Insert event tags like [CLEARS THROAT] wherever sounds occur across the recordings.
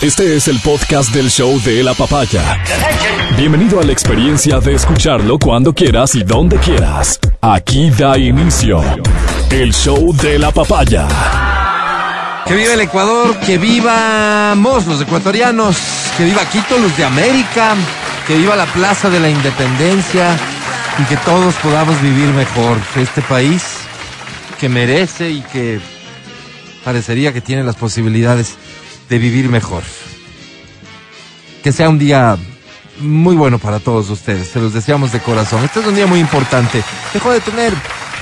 Este es el podcast del show de la papaya. Bienvenido a la experiencia de escucharlo cuando quieras y donde quieras. Aquí da inicio el show de la papaya. Que viva el Ecuador, que vivamos los ecuatorianos, que viva Quito, los de América, que viva la Plaza de la Independencia y que todos podamos vivir mejor. Este país que merece y que parecería que tiene las posibilidades de vivir mejor. Que sea un día muy bueno para todos ustedes, se los deseamos de corazón. Este es un día muy importante. Dejó de tener,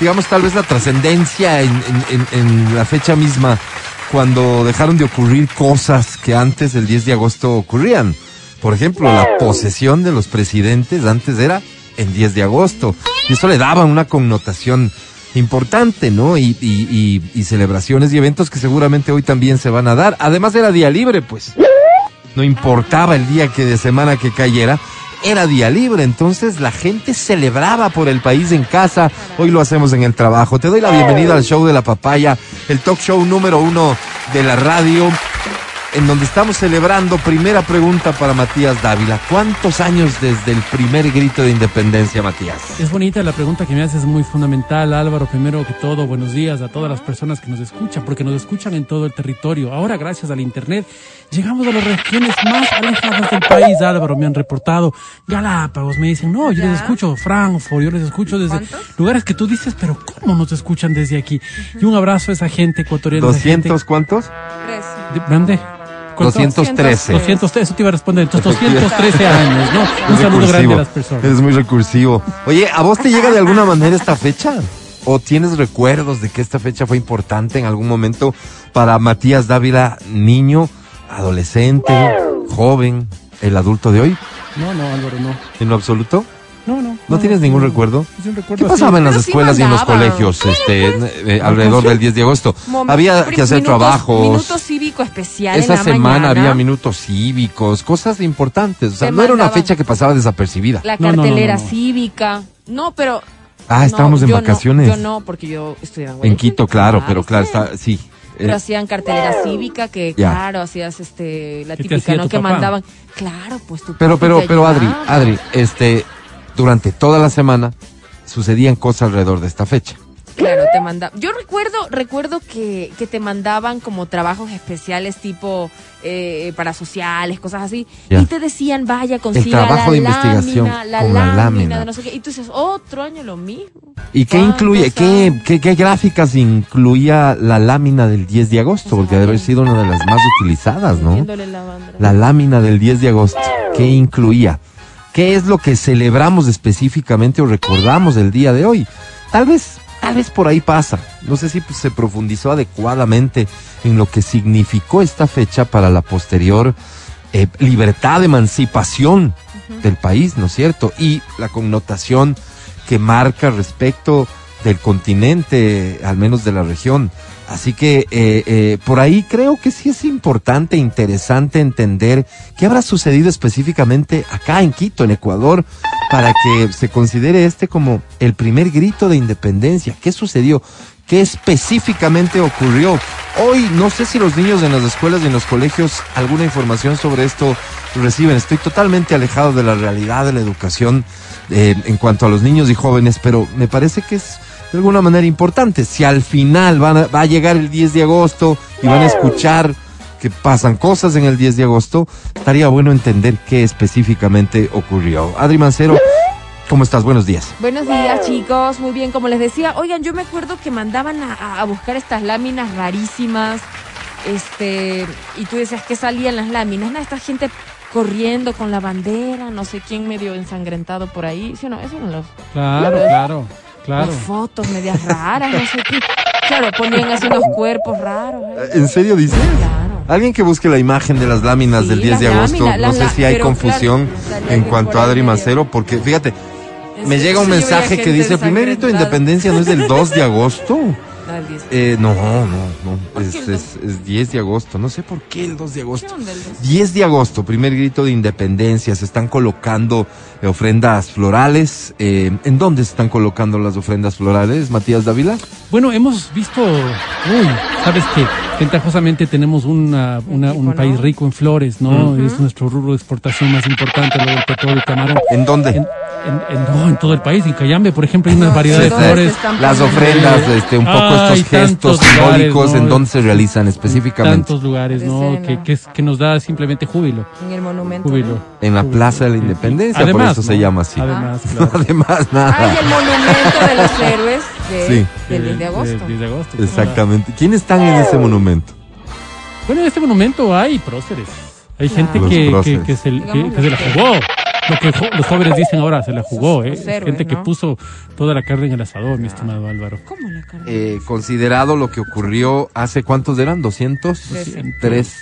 digamos, tal vez la trascendencia en, en- en- en la fecha misma cuando dejaron de ocurrir cosas que antes del 10 de agosto ocurrían. Por ejemplo, la posesión de los presidentes antes era en 10 de agosto. Y eso le daba una connotación importante, ¿no? Y, y- y- y celebraciones y eventos que seguramente hoy también se van a dar. Además era día libre, pues. No importaba el día que de semana que cayera, era día libre. Entonces la gente celebraba por el país en casa. Hoy lo hacemos en el trabajo. Te doy la bienvenida al show de la papaya, el talk show número uno de la radio en donde estamos celebrando, primera pregunta para Matías Dávila. ¿Cuántos años desde el primer grito de independencia, Matías? Es bonita la pregunta que me haces, Es muy fundamental, Álvaro. Primero que todo, buenos días a todas las personas que nos escuchan, porque nos escuchan en todo el territorio. Ahora, gracias al Internet, llegamos a las regiones más alejadas del país, Álvaro. Me han reportado Galápagos, me dicen, no, yo les escucho Frankfurt, yo les escucho desde lugares que tú dices, pero ¿cómo nos escuchan desde aquí? Y un abrazo a esa gente ecuatoriana. ¿200 gente... cuántos? Tres. ¿Dónde? 213. 213, eso te iba a responder. Entonces, 213 años, ¿no? Un saludo grande a las personas. Eres muy recursivo. Oye, ¿a vos te llega de alguna manera esta fecha? ¿O tienes recuerdos de que esta fecha fue importante en algún momento para Matías Dávila, niño, adolescente, joven, el adulto de hoy? No, no, Álvaro, no. ¿En lo absoluto? No, no. ¿No tienes ningún recuerdo? Es un recuerdo ¿Qué así. pasaba en las Pero sí escuelas y en los colegios este, eh, alrededor del 10 de agosto? Mom- Había que hacer minutos- trabajos. Minuto cívico especial. Esa en la semana mañana. había minutos cívicos, cosas importantes. O sea, Te no era una fecha que pasaba desapercibida. La No, no, no, cartelera no, no. cívica. No, pero. Ah, no, estábamos en yo no, vacaciones. yo no, porque yo estudiaba en En. Quito, claro, pero ¿viste? claro, está, sí. Pero Eh, hacían cartelera cívica que, Ya. claro, hacías este la ¿Qué te típica, hacía ¿no? Que papá? mandaban. Claro, pues tu pero, pero, pero Adri. Adri, este, durante toda la semana sucedían cosas alrededor de esta fecha. Claro, te mandaban. Yo recuerdo, recuerdo que, que te mandaban como trabajos especiales tipo eh, para sociales, cosas así. Ya. Y te decían, vaya, consiga trabajo la de investigación lámina, la con la lámina, de no sé qué. Y tú dices, otro año lo mismo. ¿Y qué ¿Cuántos incluye, qué, qué, qué gráficas incluía la lámina del 10 de agosto? Porque debe haber sido una de las más utilizadas, ¿no? La. La lámina del 10 de agosto, ¿qué incluía? ¿Qué es lo que celebramos específicamente o recordamos del día de hoy? Tal vez, tal vez por ahí pasa. No sé si pues, se profundizó adecuadamente en lo que significó esta fecha para la posterior eh, libertad, emancipación del país, ¿no es cierto? Y la connotación que marca respecto del continente, al menos de la región. Así que eh, eh, por ahí creo que sí es importante, interesante entender qué habrá sucedido específicamente acá en Quito, en Ecuador, para que se considere este como el primer grito de independencia. ¿Qué sucedió? ¿Qué específicamente ocurrió? Hoy no sé si los niños en las escuelas y en los colegios alguna información sobre esto reciben. Estoy totalmente alejado de la realidad de la educación eh, en cuanto a los niños y jóvenes, pero me parece que es de alguna manera importante. Si al final van a- va a llegar el 10 de agosto y van a escuchar que pasan cosas en el 10 de agosto, estaría bueno entender qué específicamente ocurrió. Adri Mancero, ¿cómo estás? Buenos días. Buenos días, chicos. Muy bien, como les decía. Oigan, yo me acuerdo que mandaban a, a- a buscar estas láminas rarísimas. Este, y tú decías que salían las láminas. ¿no? Esta gente corriendo con la bandera, no sé quién medio ensangrentado por ahí. ¿Sí o no? Eso no los, Claro, claro, claro. las fotos medias raras, no sé qué. Claro, ponían así unos cuerpos raros. ¿eh? ¿En serio dices? Claro. Alguien que busque la imagen de las láminas Sí, del 10 de agosto, láminas, no sé si hay confusión claro, en cuanto a Adri medio. Mancero, porque fíjate, me llega un mensaje que dice, el primer grito de ensangrentada. independencia no es del 2 de agosto. [LAUGHS] No, Ah, el 10. Eh, no, no, no. ¿Por qué Es, es, es 10 de agosto. No sé por qué el 2 de ¿Qué agosto. onda el 2? 10 de agosto, primer grito de independencia. Se están colocando ofrendas florales. Eh, ¿En dónde se están colocando las ofrendas florales, Matías Dávila? Bueno, hemos visto, uy, sabes que ventajosamente tenemos una, una- un país rico en flores, ¿no? Es nuestro rubro de exportación más importante, luego el petróleo y camarón. ¿En dónde? En, en- en- no, en todo el país, en Cayambe, por ejemplo, hay una [LAUGHS] variedad de ¿dónde se flores. Las ofrendas, este, un poco Ay, estos gestos lugares, simbólicos, ¿no? ¿en dónde se realizan específicamente? Tantos lugares, ¿no? Que, que, es- que nos da simplemente júbilo. En el monumento. Júbilo. En la Júbilo, Plaza de la sí. Independencia, Además, por eso se llama así. Además, [LAUGHS] claro. Además, nada. Ah, y el monumento de los [LAUGHS] héroes de, Sí. del 10 de agosto. del 10 de agosto. Exactamente. ¿Quiénes están en ese monumento? Bueno, en este monumento hay próceres. Hay gente que, que, que se, que- que se la jugó. Lo que jo- los jóvenes dicen ahora, se la jugó, ¿eh? Héroes, gente que puso toda la carne en el asador, mi estimado Álvaro. ¿Cómo la carne? Eh, considerado lo que ocurrió hace cuántos eran, 213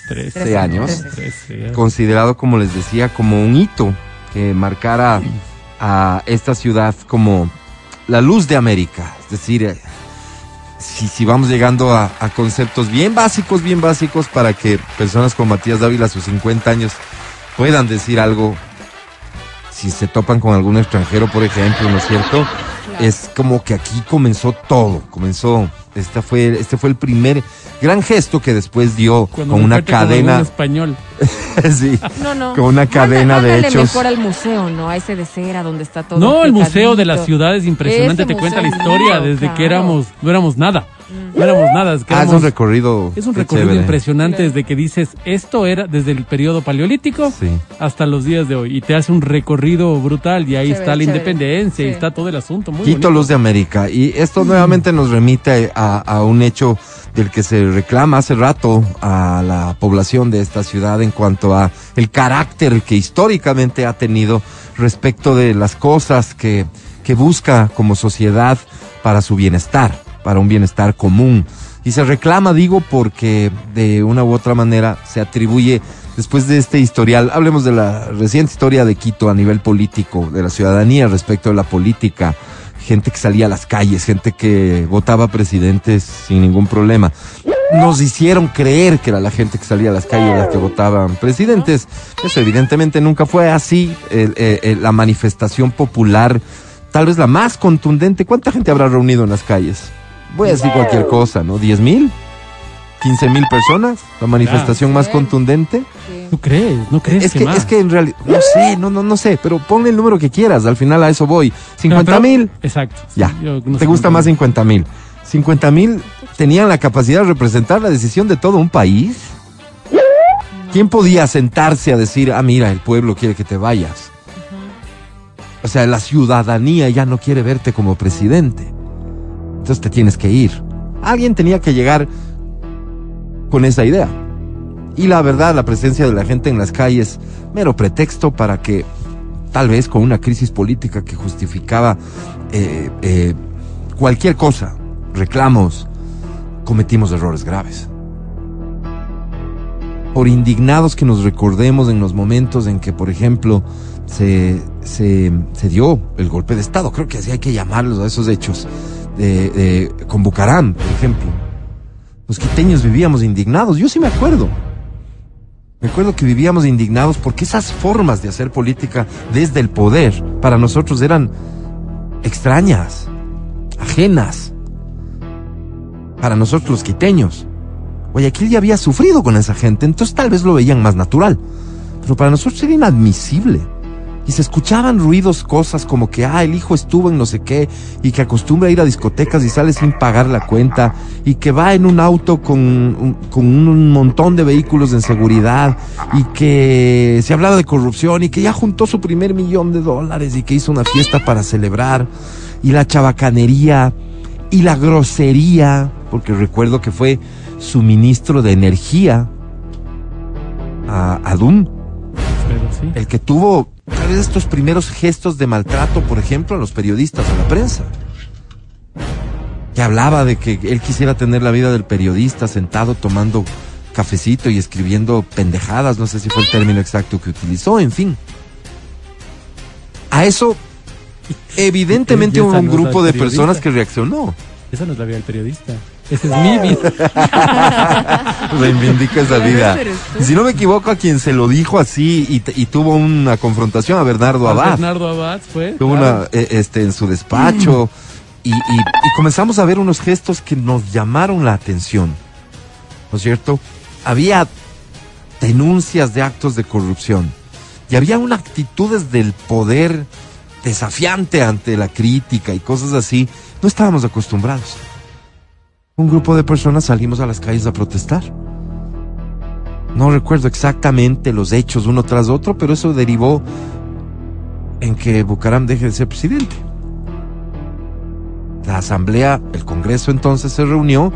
Trece. años. Trece, ya. Considerado, como les decía, como un hito que marcara a esta ciudad como la luz de América. Es decir, eh, si, si vamos llegando a, a conceptos bien básicos, bien básicos, para que personas como Matías Dávila a sus 50 años puedan decir algo, si se topan con algún extranjero, por ejemplo, ¿no es cierto? Es como que aquí comenzó todo, comenzó, esta fue, este fue el primer gran gesto que después dio Cuando con una con cadena, algún español. [LAUGHS] sí, No, no. con una cadena de hechos. mejor al museo, ¿no? A ese de cera donde está todo. No, el museo de la explicadito. ciudad es impresionante, Ese te cuenta la historia desde claro. que éramos, no éramos nada. No éramos nada, es que Ah, es un recorrido. es un recorrido chévere. impresionante Claro. desde que dices, esto era desde el periodo paleolítico Sí. hasta los días de hoy. Y te hace un recorrido brutal y ahí Chévere, está la chévere. independencia y está todo el asunto. Muy Quito bonito. Luz de América. Y esto nuevamente nos remite a, a un hecho del que se reclama hace rato a la población de esta ciudad en cuanto a el carácter que históricamente ha tenido respecto de las cosas que, que busca como sociedad para su bienestar, para un bienestar común. Y se reclama, digo, porque de una u otra manera se atribuye, después de este historial, hablemos de la reciente historia de Quito a nivel político, de la ciudadanía respecto de la política, gente que salía a las calles, gente que votaba presidentes sin ningún problema. Nos hicieron creer que era la gente que salía a las calles la que votaban presidentes. Eso evidentemente nunca fue así. El- eh, eh, la manifestación popular, tal vez la más contundente. ¿Cuánta gente habrá reunido en las calles? Voy a decir cualquier cosa, ¿no? ¿10 mil? ¿15 mil personas? La manifestación más contundente. Sí. ¿Tú crees? ¿No crees Es que, que, más? es que en realidad, no sé, no, no, no sé, pero ponle el número que quieras, al final a eso voy. Pero- ¿50 mil? Exacto. Ya. no ¿Te gusta más 50 mil? ¿50 mil tenían la capacidad de representar la decisión de todo un país? ¿Quién podía sentarse a decir, ah, mira, el pueblo quiere que te vayas? O sea, la ciudadanía ya no quiere verte como presidente. Entonces te tienes que ir. Alguien tenía que llegar con esa idea. Y la verdad, la presencia de la gente en las calles, mero pretexto para que, tal vez con una crisis política que justificaba eh, eh, cualquier cosa, reclamos, cometimos errores graves. Por indignados que nos recordemos en los momentos en que, por ejemplo, se, se, dio el golpe de Estado, creo que así hay que llamarlos a esos hechos, de- con Bucaram, por ejemplo. Los quiteños vivíamos indignados, yo sí me acuerdo. Me acuerdo que vivíamos indignados porque esas formas de hacer política desde el poder para nosotros eran extrañas, ajenas. Para nosotros los quiteños. Guayaquil ya había sufrido con esa gente, entonces tal vez lo veían más natural. Pero para nosotros era inadmisible. Y se escuchaban ruidos, cosas como que, ah, el hijo estuvo en no sé qué, y que acostumbra a ir a discotecas y sale sin pagar la cuenta, y que va en un auto con, un- con un montón de vehículos en seguridad, y que se hablaba de corrupción, y que ya juntó su primer millón de dólares, y que hizo una fiesta para celebrar, y la chabacanería, y la grosería, porque recuerdo que fue suministro de energía a, a Pero sí. el que tuvo tal vez estos primeros gestos de maltrato, por ejemplo, a los periodistas, a la prensa. Que hablaba de que él quisiera tener la vida del periodista sentado tomando cafecito y escribiendo pendejadas, no sé si fue el término exacto que utilizó, en fin. A eso, [LAUGHS] evidentemente hubo un no grupo de personas que reaccionó. Esa no es la vida del periodista. Esa es mi vida. [LAUGHS] Reivindica esa vida. si no me equivoco, a quien se lo dijo así y, y tuvo una confrontación a Bernardo Abad. Bernardo Abad fue. Tuvo claro. una, eh, este, en su despacho. Y, y- y comenzamos a ver unos gestos que nos llamaron la atención. ¿No es cierto? Había denuncias de actos de corrupción. Y había una actitudes del poder desafiante ante la crítica y cosas así. No estábamos acostumbrados. Un grupo de personas salimos a las calles a protestar. No recuerdo exactamente los hechos uno tras otro, pero eso derivó en que Bucaram deje de ser presidente. La asamblea, el Congreso entonces se reunió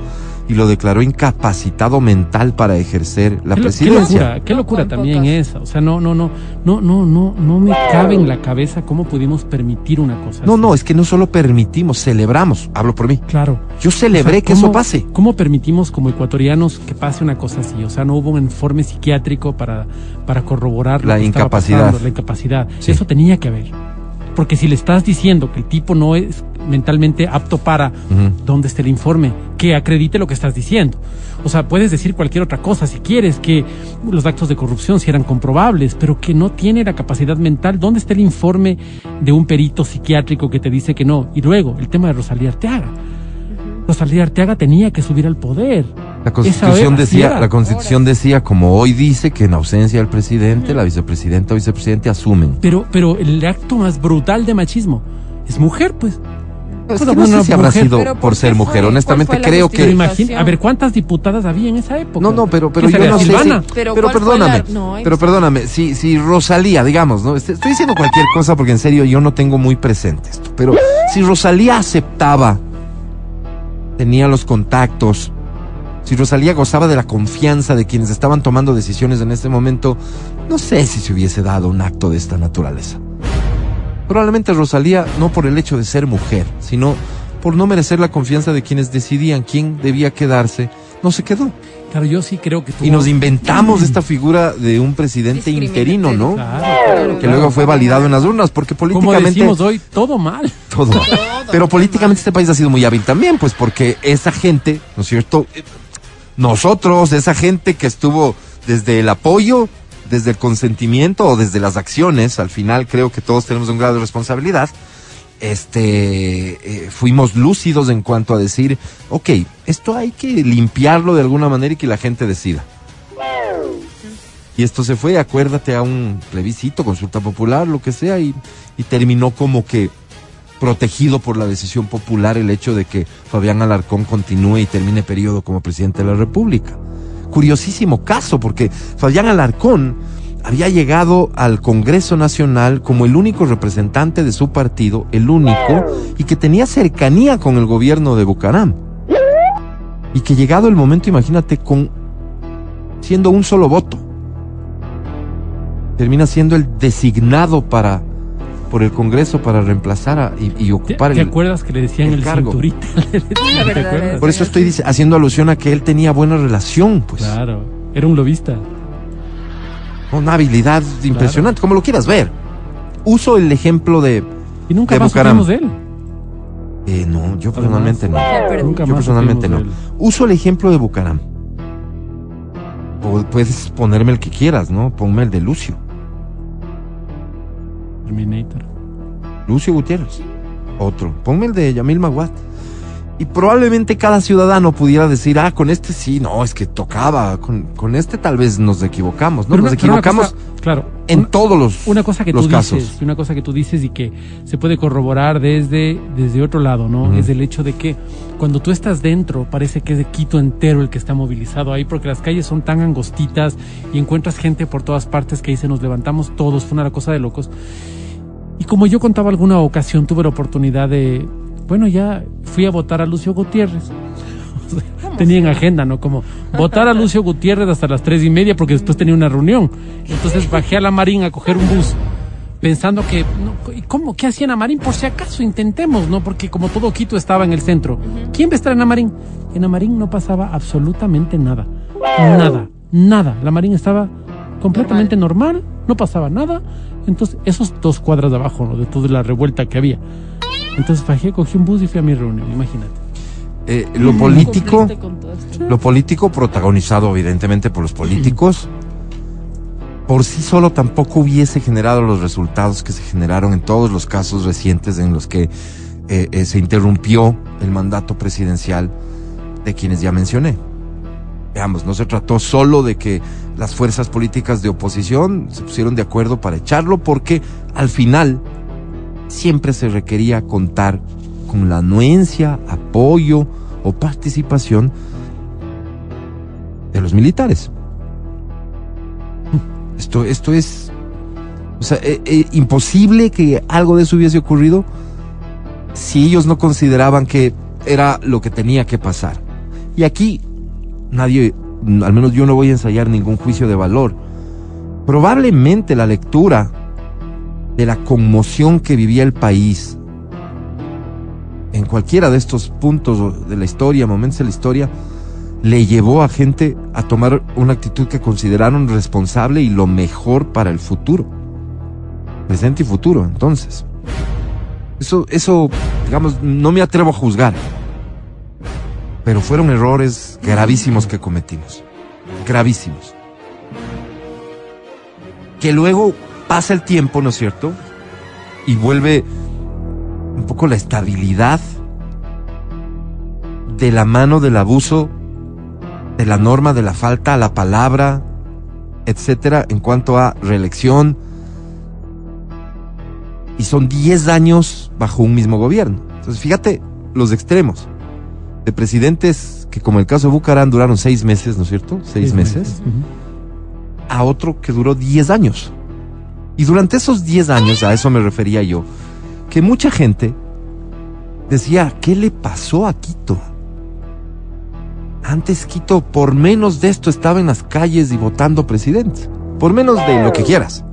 y lo declaró incapacitado mental para ejercer la Qué presidencia. Qué locura, qué No locura también esa. O sea, no, no, no, no, no, no, no me cabe en la cabeza cómo pudimos permitir una cosa No, así. no, es que no solo permitimos, celebramos. Hablo por mí. Claro. Yo celebré O sea, que eso ¿cómo- pase. ¿Cómo permitimos como ecuatorianos que pase una cosa así? O sea, no hubo un informe psiquiátrico para, para corroborar lo La que estaba incapacidad. pasando, la incapacidad. Sí. Eso tenía que haber. Porque si le estás diciendo que el tipo no es mentalmente apto para. ¿dónde está el informe? Que acredite lo que estás diciendo. O sea, puedes decir cualquier otra cosa si quieres, que los actos de corrupción si eran comprobables, pero que no tiene la capacidad mental. ¿Dónde está el informe de un perito psiquiátrico que te dice que no? Y luego, el tema de Rosalía Arteaga. Rosalía Arteaga tenía que subir al poder. La Constitución decía, la Constitución decía, como hoy dice, que en ausencia del presidente, la vicepresidenta o vicepresidente asumen. Pero, pero el acto más brutal de machismo es mujer, pues. Es Cosa que no sé si habrá sido por ¿por ser mujer. fue? Honestamente ¿Cuál fue la creo que... imagina, a ver, ¿cuántas diputadas había en esa época? No, no, pero, pero ¿Qué yo no sé si- Pero Pero ¿cuál fue perdóname, la- no, pero perdóname, si, si Rosalía, digamos, ¿no? Este- Estoy diciendo cualquier cosa porque en serio yo no tengo muy presente esto, pero si Rosalía aceptaba, tenía los contactos, si Rosalía gozaba de la confianza de quienes estaban tomando decisiones en este momento, no sé si se hubiese dado un acto de esta naturaleza. Probablemente Rosalía, no por el hecho de ser mujer, sino por no merecer la confianza de quienes decidían quién debía quedarse, no se quedó. Claro, yo sí creo que Y nos inventamos esta [CLEARS THROAT] figura de un presidente interino, ¿no? Claro, Que luego fue validado en las urnas, porque Como políticamente decimos hoy, todo mal. todo. Pero políticamente este país ha sido muy hábil también, pues porque esa gente, ¿no es cierto? Nosotros, esa gente que estuvo desde el apoyo, desde el consentimiento o desde las acciones, al final creo que todos tenemos un grado de responsabilidad. Este, eh, fuimos lúcidos en cuanto a decir, ok, esto hay que limpiarlo de alguna manera y que la gente decida. Y esto se fue, acuérdate, a un plebiscito, consulta popular, lo que sea, y terminó como que protegido por la decisión popular el hecho de que Fabián Alarcón continúe y termine periodo como presidente de la República. Curiosísimo caso, porque Fabián Alarcón había llegado al Congreso Nacional como el único representante de su partido, el único, y que tenía cercanía con el gobierno de Bucaram. Y que llegado el momento, imagínate, con siendo un solo voto, termina siendo el designado para por el Congreso para reemplazar a- y, y ¿Te, ocupar te el, acuerdas que le decían el el, cargo. cinturita? [LAUGHS] ¿Te acuerdas? Por eso estoy dice- haciendo alusión a que él tenía buena relación, pues. Claro, era un lobista. Una habilidad impresionante, como lo quieras ver. Uso el ejemplo de. Y nunca De más Bucaram. de él. eh, no, yo personalmente no. Yo más personalmente no. Uso el ejemplo de Bucaram. O puedes ponerme el que quieras, ¿no? Ponme el de Lucio. Terminator. Lucio Gutiérrez. Otro. Ponme el de Yamil Maguat. Y probablemente cada ciudadano pudiera decir, ah, con este sí, no, es que tocaba. Con, con este tal vez nos equivocamos, ¿no? Pero nos una- equivocamos cosa- claro. en una- todos los, Una cosa que los tú casos. dices, una cosa que tú dices y que se puede corroborar desde, desde otro lado, ¿no? Es el hecho de que cuando tú estás dentro, parece que es de Quito entero el que está movilizado ahí, porque las calles son tan angostitas y encuentras gente por todas partes que dice nos levantamos todos, fue una cosa de locos. Y como yo contaba alguna ocasión, tuve la oportunidad de, bueno, ya fui a votar a Lucio Gutiérrez. O sea, Tenía en agenda, ¿no? Como votar a Lucio Gutiérrez hasta las tres y media porque después tenía una reunión. Entonces bajé a la Marín a coger un bus pensando que, no, ¿y ¿cómo? ¿Qué hacía en Amarín? Por si acaso intentemos, ¿no? Porque como todo Quito estaba en el centro. ¿Quién va a estar en Amarín? En Amarín no pasaba absolutamente nada. Nada, nada. La Marín estaba completamente normal, no pasaba nada. Entonces, esos dos cuadras de abajo, ¿no? De toda la revuelta que había. Entonces bajé, cogí un bus y fui a mi reunión, imagínate. eh, lo político, lo político protagonizado evidentemente por los políticos, por sí solo tampoco hubiese generado los resultados que se generaron en todos los casos recientes en los que eh, eh, se interrumpió el mandato presidencial de quienes ya mencioné. Veamos, no se trató solo de que las fuerzas políticas de oposición se pusieron de acuerdo para echarlo, porque al final siempre se requería contar con la anuencia, apoyo o participación de los militares. Esto, esto es o sea, eh, eh, imposible que algo de eso hubiese ocurrido si ellos no consideraban que era lo que tenía que pasar. Y aquí nadie, al menos yo no voy a ensayar ningún juicio de valor. Probablemente la lectura de la conmoción que vivía el país en cualquiera de estos puntos de la historia, momentos de la historia, le llevó a gente a tomar una actitud que consideraron responsable y lo mejor para el futuro. Presente y futuro, entonces. Eso, eso, digamos, no me atrevo a juzgar. Pero fueron errores gravísimos que cometimos. Gravísimos. Que luego pasa el tiempo, ¿no es cierto? Y vuelve un poco la estabilidad de la mano del abuso, de la norma, de la falta la palabra, etcétera, en cuanto a reelección. Y son 10 años bajo un mismo gobierno. Entonces, fíjate los extremos. De presidentes que, como el caso de Bucarán, duraron seis meses, ¿no es cierto? Seis, meses. A otro que duró 10 años. Y durante esos 10 años, a eso me refería yo, que mucha gente decía, ¿qué le pasó a Quito? Antes Quito, por menos de esto, estaba en las calles y votando presidente. Por menos de lo que quieras.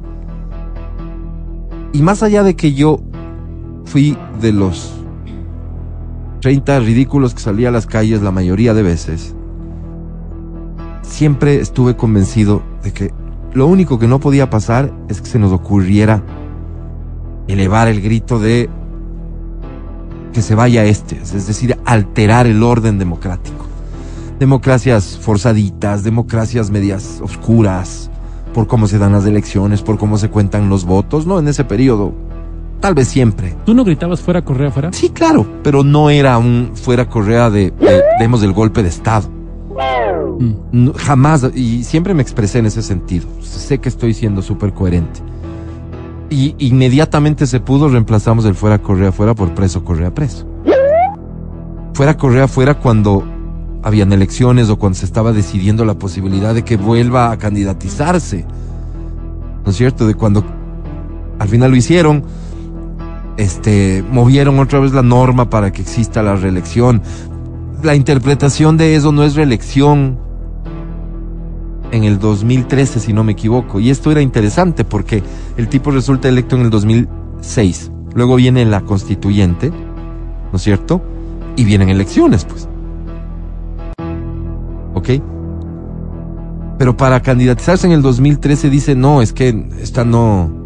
Y más allá de que yo fui de los 30 ridículos que salía a las calles la mayoría de veces, siempre estuve convencido de que lo único que no podía pasar es que se nos ocurriera elevar el grito de que se vaya este, es decir, alterar el orden democrático. Democracias forzaditas, democracias medias oscuras, por cómo se dan las elecciones, por cómo se cuentan los votos, ¿no? En ese periodo, tal vez siempre. ¿Tú no gritabas fuera Correa fuera? Sí, claro, pero no era un fuera Correa de, de demos el golpe de Estado. Mm. No, jamás, y siempre me expresé en ese sentido. Sé que estoy siendo súper coherente. Y inmediatamente se pudo, reemplazamos el fuera Correa fuera por preso Correa preso. Fuera Correa fuera cuando habían elecciones o cuando se estaba decidiendo la posibilidad de que vuelva a candidatizarse. ¿No es cierto? De cuando al final lo hicieron, este, movieron otra vez la norma para que exista la reelección. La interpretación de eso no es reelección en el 2013, si no me equivoco. Y esto era interesante porque el tipo resulta electo en el 2006. Luego viene la constituyente, ¿no es cierto? Y vienen elecciones, pues. ¿Ok? Pero para candidatizarse en el 2013 dice, no, es que esta no...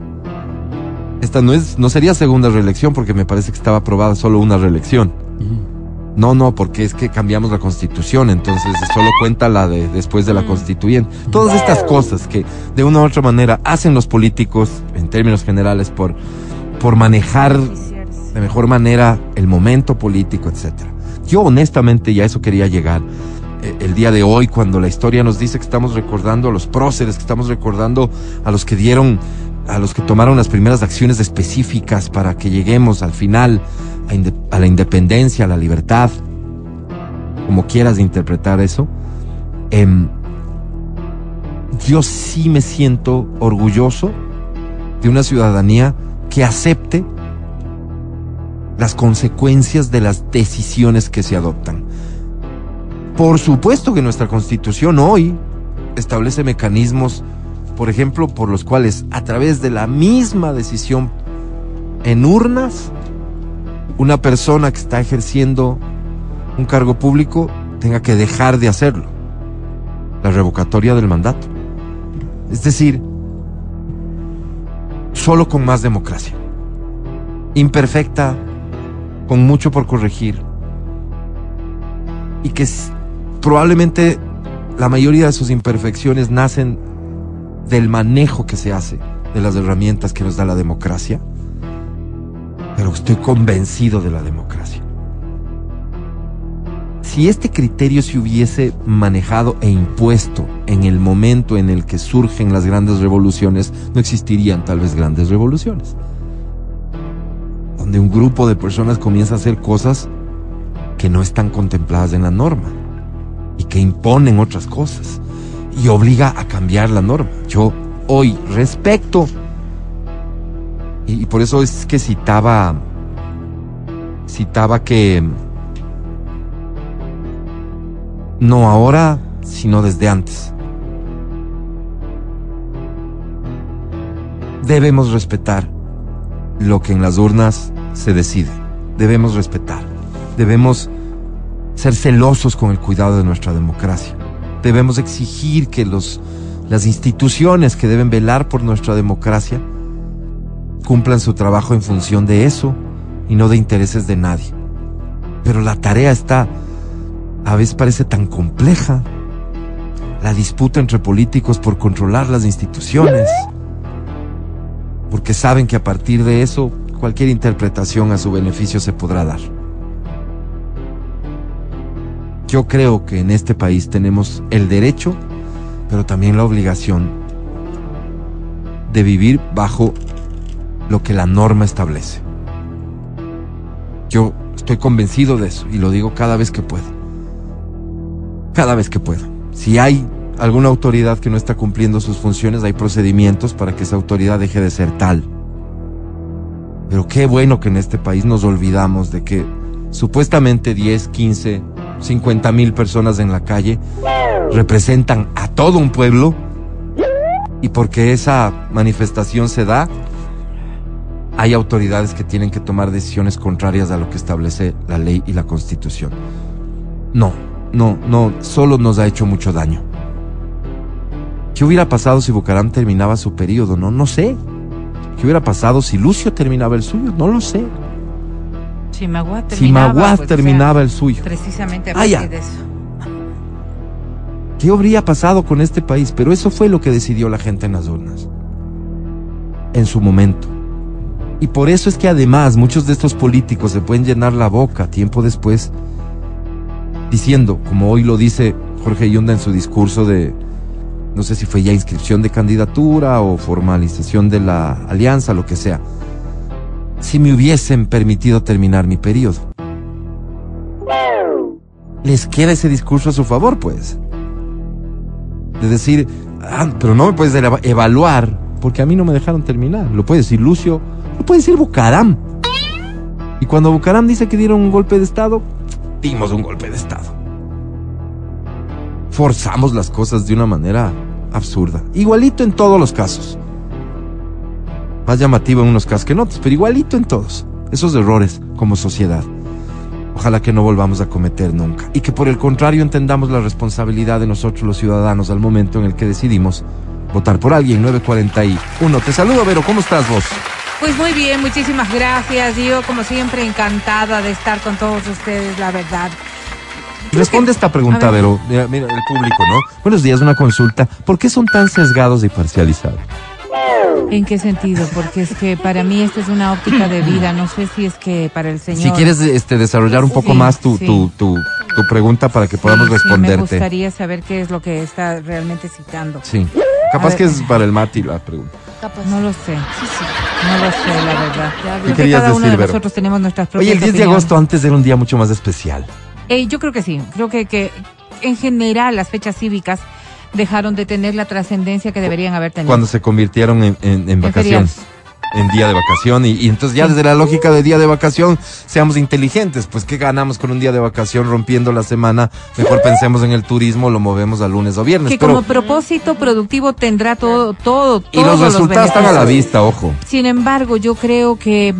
Esta no es, no sería segunda reelección porque me parece que estaba aprobada solo una reelección. Ujú. No, no, porque es que cambiamos la constitución, entonces solo cuenta la de después de la constituyente. Todas estas cosas que de una u otra manera hacen los políticos, en términos generales, por, por manejar de mejor manera el momento político, etcétera. Yo honestamente, y a eso quería llegar, eh, el día de hoy, cuando la historia nos dice que estamos recordando a los próceres, que estamos recordando a los que dieron, a los que tomaron las primeras acciones específicas para que lleguemos al final a, la independencia, a la libertad, como quieras interpretar eso, em, yo sí me siento orgulloso de una ciudadanía que acepte las consecuencias de las decisiones que se adoptan. Por supuesto que nuestra constitución hoy establece mecanismos, por ejemplo, por los cuales a través de la misma decisión en urnas, una persona que está ejerciendo un cargo público tenga que dejar de hacerlo. La revocatoria del mandato. Es decir, solo con más democracia. Imperfecta, con mucho por corregir, y que probablemente la mayoría de sus imperfecciones nacen del manejo que se hace de las herramientas que nos da la democracia, pero estoy convencido de la democracia. Si este criterio se hubiese manejado e impuesto en el momento en el que surgen las grandes revoluciones, no existirían tal vez grandes revoluciones. Donde un grupo de personas comienza a hacer cosas que no están contempladas en la norma y que imponen otras cosas y obliga a cambiar la norma. Yo hoy respecto y, y por eso es que citaba citaba que no ahora, sino desde antes. Debemos respetar lo que en las urnas se decide. Debemos respetar. Debemos ser celosos con el cuidado de nuestra democracia. Debemos exigir que los, las instituciones que deben velar por nuestra democracia cumplan su trabajo en función de eso y no de intereses de nadie. Pero la tarea está, a veces parece tan compleja. La disputa entre políticos por controlar las instituciones. Porque saben que a partir de eso cualquier interpretación a su beneficio se podrá dar. Yo creo que en este país tenemos el derecho, pero también la obligación de vivir bajo lo que la norma establece. Yo estoy convencido de eso y lo digo cada vez que puedo. Cada vez que puedo. Si hay alguna autoridad que no está cumpliendo sus funciones, hay procedimientos para que esa autoridad deje de ser tal. Pero qué bueno que en este país nos olvidamos de que supuestamente 10, 15, 50 mil personas en la calle representan a todo un pueblo y porque esa manifestación se da, hay autoridades que tienen que tomar decisiones contrarias a lo que establece la ley y la constitución. No, no, no, solo nos ha hecho mucho daño. ¿Qué hubiera pasado si Bucaram terminaba su periodo? No, no sé. ¿Qué hubiera pasado si Lucio terminaba el suyo? No lo sé. Chimaguá Si terminaba. Maguaz pues, sea, terminaba el suyo. Precisamente a de eso. ¿Qué habría pasado con este país? Pero eso fue lo que decidió la gente en las urnas. En su momento. Y por eso es que además muchos de estos políticos se pueden llenar la boca tiempo después diciendo, como hoy lo dice Jorge Yunda en su discurso de, no sé si fue ya inscripción de candidatura o formalización de la alianza, lo que sea, si me hubiesen permitido terminar mi periodo. Les queda ese discurso a su favor, pues de decir, ah, pero no me puedes eva- evaluar porque a mí no me dejaron terminar. Lo puede decir Lucio, lo puede decir Bucaram. Y cuando Bucaram dice que dieron un golpe de Estado, dimos un golpe de Estado. Forzamos las cosas de una manera absurda. Igualito en todos los casos. Más llamativo en unos casos que en otros, pero igualito en todos. Esos errores como sociedad. Ojalá que no volvamos a cometer nunca. Y que por el contrario entendamos la responsabilidad de nosotros los ciudadanos al momento en el que decidimos votar por alguien. 941. Te saludo, Vero. ¿Cómo estás vos? Pues muy bien, muchísimas gracias. Yo, como siempre, encantada de estar con todos ustedes, la verdad. Responde esta pregunta. Vero. Mira, mira, el público, ¿no? Buenos días, una consulta. ¿Por qué son tan sesgados y parcializados? ¿En qué sentido? Porque es que para mí esta es una óptica de vida. No sé si es que para el señor. Si quieres este, desarrollar un poco Sí, más tu, sí. tu, tu, tu pregunta para que Sí, podamos sí, me responderte. gustaría saber qué es lo que está realmente citando. Sí. Capaz que es para el Mati la pregunta. No lo sé. No lo sé, la verdad. ¿Qué querías cada uno decir, de Vero? nosotros tenemos nuestras Oye, propias el 10 de opiniones. agosto antes era un día mucho más especial. Eh, yo creo que sí. Creo que, que en general las fechas cívicas dejaron de tener la trascendencia que deberían haber tenido. Cuando se convirtieron en, en, en día de vacación. Y, y entonces ya desde la lógica de día de vacación, seamos inteligentes. Pues ¿qué ganamos con un día de vacación rompiendo la semana? Mejor pensemos en el turismo, lo movemos a lunes o viernes. que Pero, como propósito productivo tendrá todo, todo, y los resultados están a la vista, ojo. Sin embargo, yo creo que,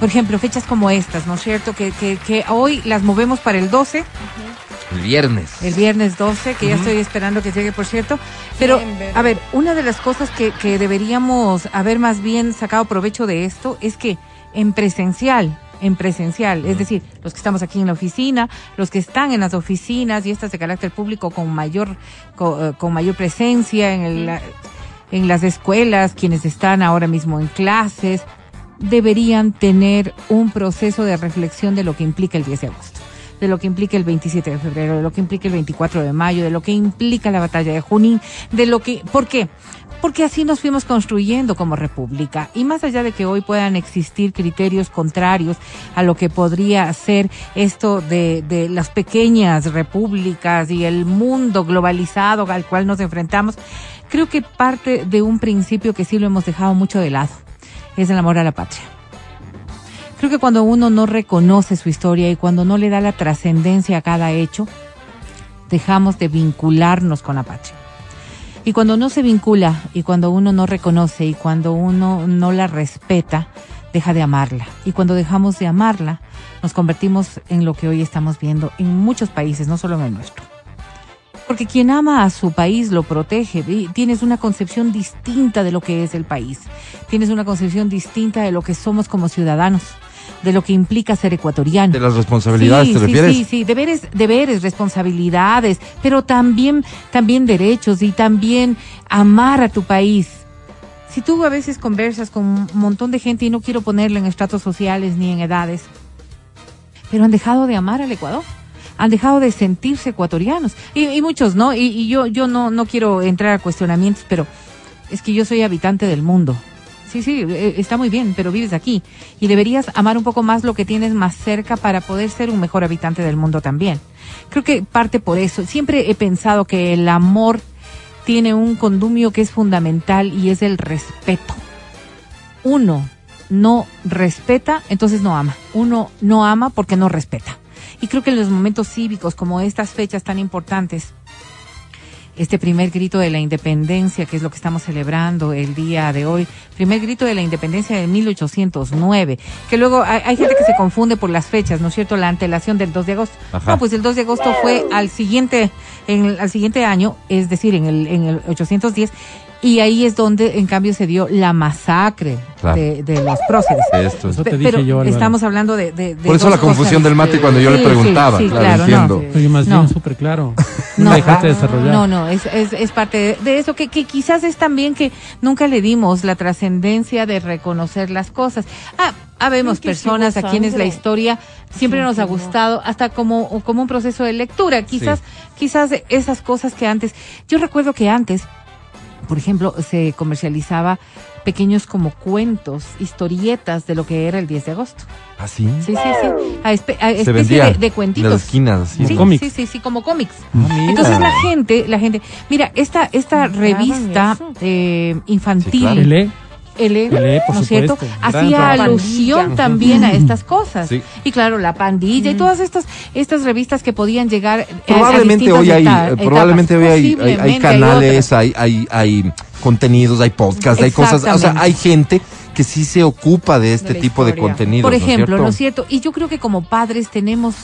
por ejemplo, fechas como estas, ¿no es cierto? Que, que, que hoy las movemos para el 12, El viernes. el viernes 12, que ya estoy esperando que llegue, por cierto. Pero, a ver, una de las cosas que, que deberíamos haber más bien sacado provecho de esto es que en presencial en presencial, es decir, los que estamos aquí en la oficina, los que están en las oficinas y estas de carácter público con mayor co- eh, con, mayor presencia en el- en las escuelas, quienes están ahora mismo en clases, deberían tener un proceso de reflexión de lo que implica el 10 de agosto, de lo que implica el 27 de febrero, de lo que implica el 24 de mayo, de lo que implica la batalla de Junín, de lo que, ¿por qué? Porque así nos fuimos construyendo como república. Y más allá de que hoy puedan existir criterios contrarios a lo que podría ser esto de, de las pequeñas repúblicas y el mundo globalizado al cual nos enfrentamos, creo que parte de un principio que sí lo hemos dejado mucho de lado, es el amor a la patria. Creo que cuando uno no reconoce su historia y cuando no le da la trascendencia a cada hecho, dejamos de vincularnos con la patria. Y cuando no se vincula y cuando uno no reconoce y cuando uno no la respeta, deja de amarla. Y cuando dejamos de amarla, nos convertimos en lo que hoy estamos viendo en muchos países, no solo en el nuestro. Porque quien ama a su país lo protege. y Tienes una concepción distinta de lo que es el país. Tienes una concepción distinta de lo que somos como ciudadanos, de lo que implica ser ecuatoriano. De las responsabilidades, Sí, ¿te sí, refieres? Sí, sí, deberes, deberes, responsabilidades, pero también, también derechos y también amar a tu país. Si tú a veces conversas con un montón de gente y no quiero ponerlo en estratos sociales ni en edades, pero han dejado de amar al Ecuador. Han dejado de sentirse ecuatorianos. Y, y muchos, ¿no? Y, y yo, yo no, no quiero entrar a cuestionamientos, pero es que yo soy habitante del mundo. Sí, sí, eh, está muy bien, pero vives aquí. Y deberías amar un poco más lo que tienes más cerca para poder ser un mejor habitante del mundo también. Creo que parte por eso. Siempre he pensado que el amor tiene un condumio que es fundamental y es el respeto. Uno no respeta, entonces no ama. Uno no ama porque no respeta. Y creo que en los momentos cívicos, como estas fechas tan importantes, este primer grito de la independencia, que es lo que estamos celebrando el día de hoy, primer grito de la independencia de 1809, que luego hay, hay gente que se confunde por las fechas, ¿no es cierto? La antelación del 2 de agosto. Ajá. No, pues el 2 de agosto fue al siguiente, en el- al siguiente año, es decir, en el, en el 810, y ahí es donde, en cambio, se dio la masacre Claro. de, de los próceres. Esto es- Eso te dije pero yo, estamos hablando de, de- de Por eso la confusión cosas. del mate cuando yo Sí, le preguntaba, sí, claro, claro, no. Oye, más No. bien súper claro. [LAUGHS] No. No, dejaste de desarrollar. No, no, es, es, es parte de, de eso, que, que quizás es también que nunca le dimos la trascendencia de reconocer las cosas. Ah, habemos personas a quienes la historia siempre Sí, nos ha gustado, hasta como, como un proceso de lectura. Quizás, quizás esas cosas que antes, yo recuerdo que antes, por ejemplo, se comercializaba pequeños como cuentos, historietas de lo que era el 10 de agosto. ¿Ah, sí? Sí, sí, sí. A, espe- a Se especie vendía de, de en cuentitos. las esquinas. Sí, cómics. sí, sí, sí, como cómics. Ah. Entonces la gente, la gente, mira, esta, esta revista eh, infantil, Sí, claro. Por ¿no es cierto? Hacía alusión Pandilla. también a estas cosas. Sí. Y claro, la pandilla y todas estas, estas revistas que podían llegar. eh, a- a Probablemente hoy hay, eh, probablemente hoy hay, hay- hay Posiblemente canales, hay, hay, hay contenidos, hay podcasts, hay cosas, o sea, hay gente que sí se ocupa de este tipo de contenidos. Por ejemplo, ¿no ¿no es cierto? Y yo creo que como padres tenemos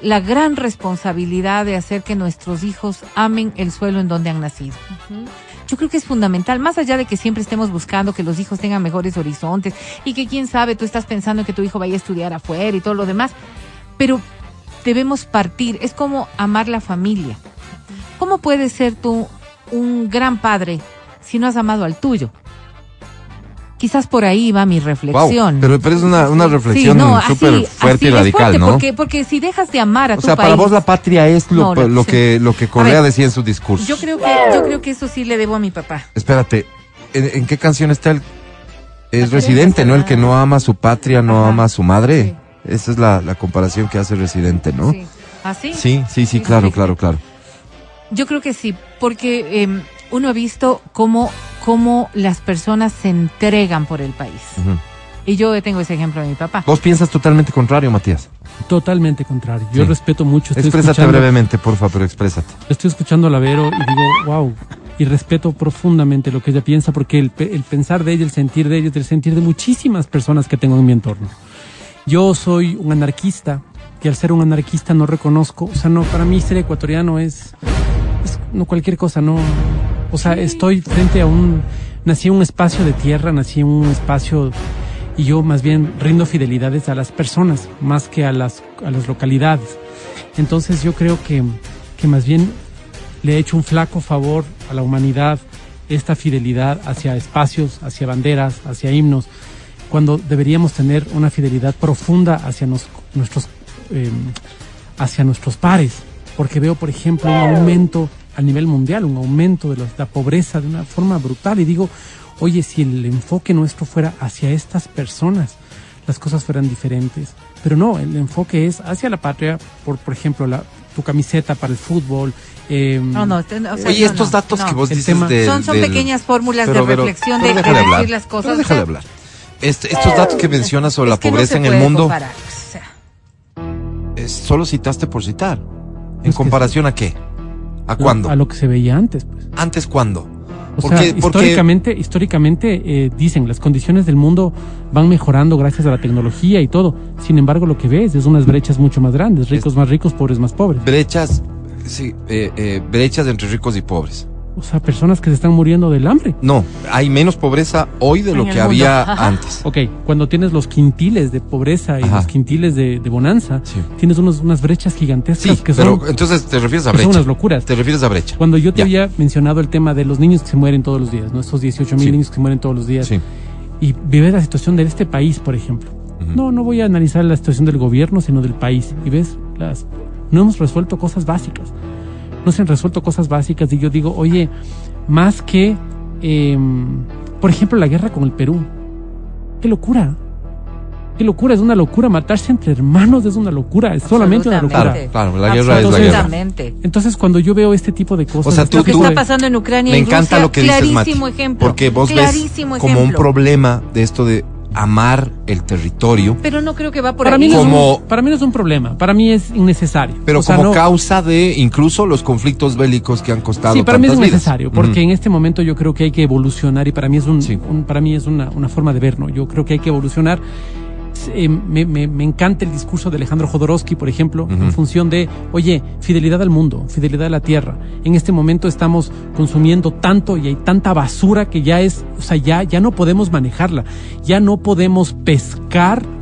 la gran responsabilidad de hacer que nuestros hijos amen el suelo en donde han nacido. Yo creo que es fundamental, más allá de que siempre estemos buscando que los hijos tengan mejores horizontes y que quién sabe, tú estás pensando en que tu hijo vaya a estudiar afuera y todo lo demás, pero debemos partir, es como amar la familia. ¿Cómo puedes ser tú un gran padre si no has amado al tuyo? Quizás por ahí va mi Wow, reflexión. pero, pero es una, una reflexión Sí, no, así- súper fuerte así y radical, fuerte, ¿no? Porque, porque si dejas de amar a o tu sea, país. para vos la patria es lo, No, lo- que lo que Correa ver, decía en su discurso. Yo creo que, yo creo que eso sí le debo a mi papá. Espérate, ¿en, en qué canción está el es residente, ¿no? El que no ama a su patria, no Ajá. ama a su madre. Esa es la, la comparación que hace residente, ¿no? Sí. ¿Así? Sí, sí, sí, Sí, claro, claro, claro. Yo creo que sí, porque eh, uno ha visto cómo, cómo las personas se entregan por el país. Ujú. Y yo tengo ese ejemplo de mi papá. Vos piensas totalmente contrario, Matías. totalmente contrario. Yo Sí. respeto mucho. Estoy Exprésate escuchando, brevemente, porfa, pero exprésate. Estoy escuchando a Lavero y digo, wow. Y respeto profundamente lo que ella piensa porque el, pe- el pensar de ella, el sentir de ella, es el sentir de muchísimas personas que tengo en mi entorno. Yo soy un anarquista que al ser un anarquista no reconozco, o sea, no, para mí ser ecuatoriano es, es no cualquier cosa, no. O sea, estoy frente a un, nací en un espacio de tierra, nací en un espacio y yo más bien rindo fidelidades a las personas más que a las, a las localidades. Entonces yo creo que, que más bien le he hecho un flaco favor a la humanidad esta fidelidad hacia espacios, hacia banderas, hacia himnos, cuando deberíamos tener una fidelidad profunda hacia nos- nuestros, eh, hacia nuestros pares, porque veo, por ejemplo, un aumento a nivel mundial, un aumento de la, la pobreza de una forma brutal y digo, oye, si el enfoque nuestro fuera hacia estas personas, las cosas fueran diferentes. Pero no, el enfoque es hacia la patria, por, por ejemplo, la, tu camiseta para el fútbol. eh, No, no, o sea, Oye, no, estos datos no. que vos dices tema- de, Son- son del- pequeñas fórmulas de pero- reflexión de- déjale de hablar, decir las cosas, pero o déjale sea- hablar. Este- estos datos que mencionas sobre la Es pobreza en el mundo, comparar, o sea. es- solo citaste por citar. ¿En comparación a qué? ¿A cuándo? A lo que se veía antes, pues. ¿Antes cuándo? O Porque- sea, porque- históricamente, históricamente eh, dicen las condiciones del mundo van mejorando gracias a la tecnología y todo. Sin embargo, lo que ves es unas brechas mucho más grandes, ricos más ricos, pobres más pobres. Brechas, sí, eh, eh, brechas entre ricos y pobres. O sea, personas que se están muriendo del hambre. No, hay menos pobreza hoy de lo En que mundo. había Ajá. antes. Ok, cuando tienes los quintiles de pobreza y Ajá. los quintiles de, de bonanza, Sí. tienes unos, unas brechas gigantescas Sí, que pero son, entonces te refieres a que son brecha. unas locuras. Te refieres a brecha. Cuando yo te Ya. había mencionado el tema de los niños que se mueren todos los días, ¿no? Estos 18 mil Sí. niños que se mueren todos los días. Sí. y vives la situación de este país, por ejemplo. No, no voy a analizar la situación del gobierno, sino del país. Y ves, las, no hemos resuelto cosas básicas. No se han resuelto cosas básicas y yo digo, oye, más que, em, por ejemplo, la guerra con el Perú. ¡Qué locura! ¡Qué locura! Es una locura. Matarse entre hermanos es una locura. Es solamente una locura. Claro, claro, la guerra es la guerra. Absolutamente. Entonces, cuando yo veo este tipo de cosas... O sea, tú- Lo que tú- está pasando en Ucrania Me y encanta Rusia, lo que dices, Mati. clarísimo ejemplo. Porque vos ves como un problema de esto de amar el territorio, Pero no creo que va por para, ahí. mí no es Como- un, para mí no es un problema. Para mí es innecesario. pero O sea, como no- causa de incluso los conflictos bélicos que han costado Sí, para mí es tantas vidas. necesario, porque en este momento yo creo que hay que evolucionar y para mí es un, Sí. un- para mí es una, una forma de ver, ¿no? Yo creo que hay que evolucionar. Eh, me, me- me encanta el discurso de Alejandro Jodorowsky, por ejemplo, en función de, oye, fidelidad al mundo, fidelidad a la tierra. En este momento estamos consumiendo tanto y hay tanta basura que ya es, o sea, ya, ya no podemos manejarla, ya no podemos pescar,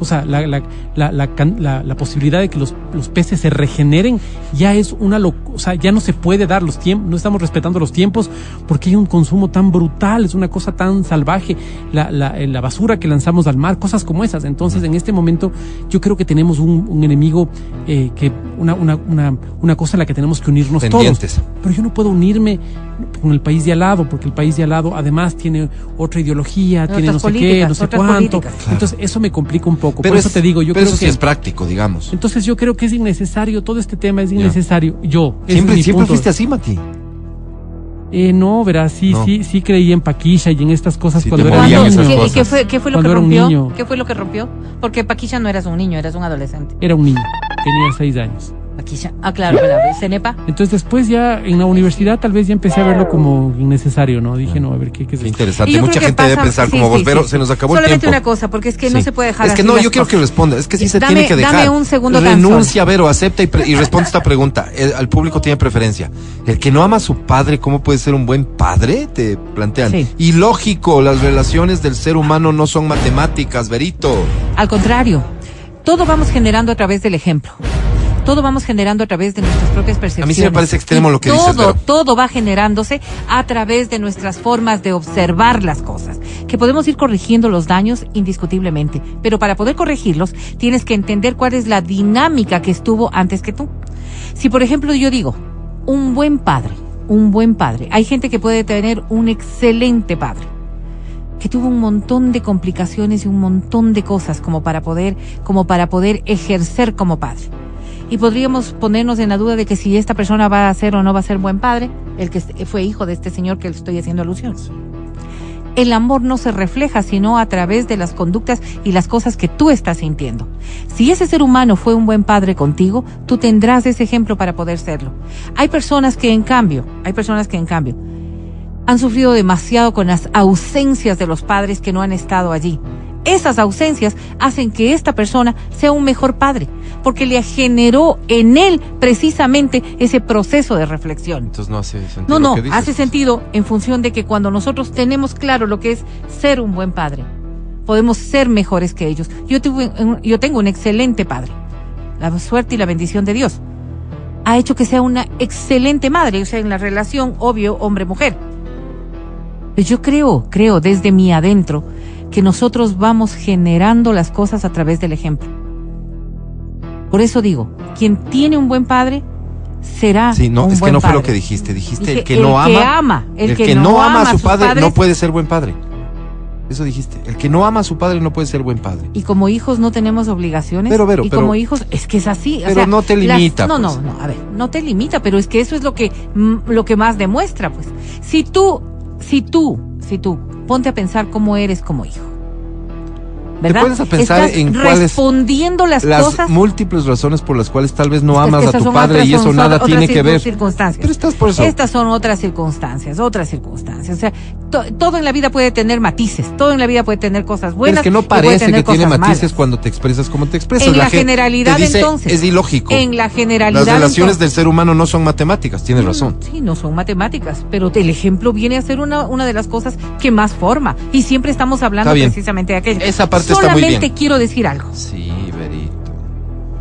o sea, la, la, la, la, can- la- la posibilidad de que los, los peces se regeneren ya es una locura, o sea, ya no se puede dar los tiempos, no estamos respetando los tiempos porque hay un consumo tan brutal, es una cosa tan salvaje, la, la, eh, la basura que lanzamos al mar, cosas como esas. Entonces, en este momento, yo creo que tenemos un, un enemigo, eh, que una, una, una, una cosa en la que tenemos que unirnos Pendientes. todos. Pero yo no puedo unirme con el país de al lado, porque el país de al lado además tiene otra ideología, tiene no sé qué, no sé cuánto. políticas. Entonces, eso me complica un poco. Pero Por es- eso te digo, yo pero creo eso sí que es práctico, digamos. entonces yo creo que es innecesario, todo este tema es innecesario. Yo, Siempre, es siempre punto. fuiste así, Mati. Eh, no, verás, sí, No. sí, sí creí en Paquisha y en estas cosas Sí, cuando era niño. ¿Qué, qué fue, qué fue lo que rompió? ¿Qué fue lo que rompió? Porque Paquilla no eras un niño, eras un adolescente. Era un niño, tenía seis años. Ah, claro, pero Cenepa. Entonces después ya en la universidad tal vez ya empecé a verlo como innecesario, ¿no? Dije, no, a ver, ¿qué, qué es interesante. Mucha gente debe pensar sí, como sí, vos, sí, pero sí. se nos acabó Solamente el tiempo. una cosa, porque es que no Sí. se puede dejar Es que así no, las yo quiero que responda. Es que sí se Dame- tiene que dejar. dame un segundo tan Renuncia, Vero, acepta y, pre- y responde esta pregunta. El, al público tiene preferencia. El que no ama a su padre, ¿cómo puede ser un buen padre? Te plantean. Sí. Y lógico, las relaciones del ser humano no son matemáticas, Verito. Al contrario, todo vamos generando a través del ejemplo. Todo vamos generando a través de nuestras propias percepciones. A mí sí me parece extremo lo que todo, dices, Vero. Todo va generándose a través de nuestras formas de observar las cosas. Que podemos ir corrigiendo los daños indiscutiblemente. Pero para poder corregirlos, tienes que entender cuál es la dinámica que estuvo antes que tú. Si, por ejemplo, yo digo, un buen padre, un buen padre. Hay gente que puede tener un excelente padre que tuvo un montón de complicaciones y un montón de cosas como para poder, como para poder ejercer como padre. Y podríamos ponernos en la duda de que si esta persona va a ser o no va a ser buen padre, el que fue hijo de este señor que le estoy haciendo alusión. El amor no se refleja sino a través de las conductas y las cosas que tú estás sintiendo. Si ese ser humano fue un buen padre contigo, tú tendrás ese ejemplo para poder serlo. Hay personas que en cambio, hay personas que en cambio han sufrido demasiado con las ausencias de los padres que no han estado allí. Esas ausencias hacen que esta persona sea un mejor padre, porque le generó en él precisamente ese proceso de reflexión. Entonces no hace sentido. No, lo no, que dices. hace sentido en función de que cuando nosotros tenemos claro lo que es ser un buen padre, podemos ser mejores que ellos. Yo, tuve, un- yo tengo un excelente padre. La suerte y la bendición de Dios ha hecho que sea una excelente madre, o sea, en la relación, obvio, hombre-mujer. Pues yo creo, creo desde mi adentro, que nosotros vamos generando las cosas a través del ejemplo. Por eso digo, quien tiene un buen padre será Sí, no, un es que no fue lo que dijiste. Dijiste Dije, el que el no que ama. ama, el el que que no ama a su padre no puede ser buen padre. Eso dijiste. El que no ama a su padre no puede ser buen padre. Y como hijos no tenemos obligaciones. Pero, pero, y pero- como hijos, es que es así. o pero sea, no te las- limita, no, pues. no, no, a ver, no te limita, pero es que eso es lo que, mm, lo que más demuestra, pues. Si tú, si tú, si tú, ponte a pensar cómo eres como hijo. ¿Verdad? pones a pensar Estás en cuáles- respondiendo las, Las cosas. múltiples razones por las cuales tal vez no amas a tu padre otras- y eso son nada tiene que ver. circunstancias. Pero estás por eso. Estas son otras circunstancias, otras circunstancias. O sea, to- todo en la vida puede tener matices, todo en la vida puede tener cosas Pero buenas. es que no parece que tiene matices malas. cuando te expresas como te expresas. En la, generalidad te dice, entonces. Es ilógico. En la generalidad Las relaciones entonces. del ser humano no son matemáticas, tienes razón. Sí, no son matemáticas, pero el ejemplo viene a ser una, una de las cosas que más forma. Y siempre estamos hablando precisamente de aquello. Esa parte Solamente quiero decir algo. Sí, Berito.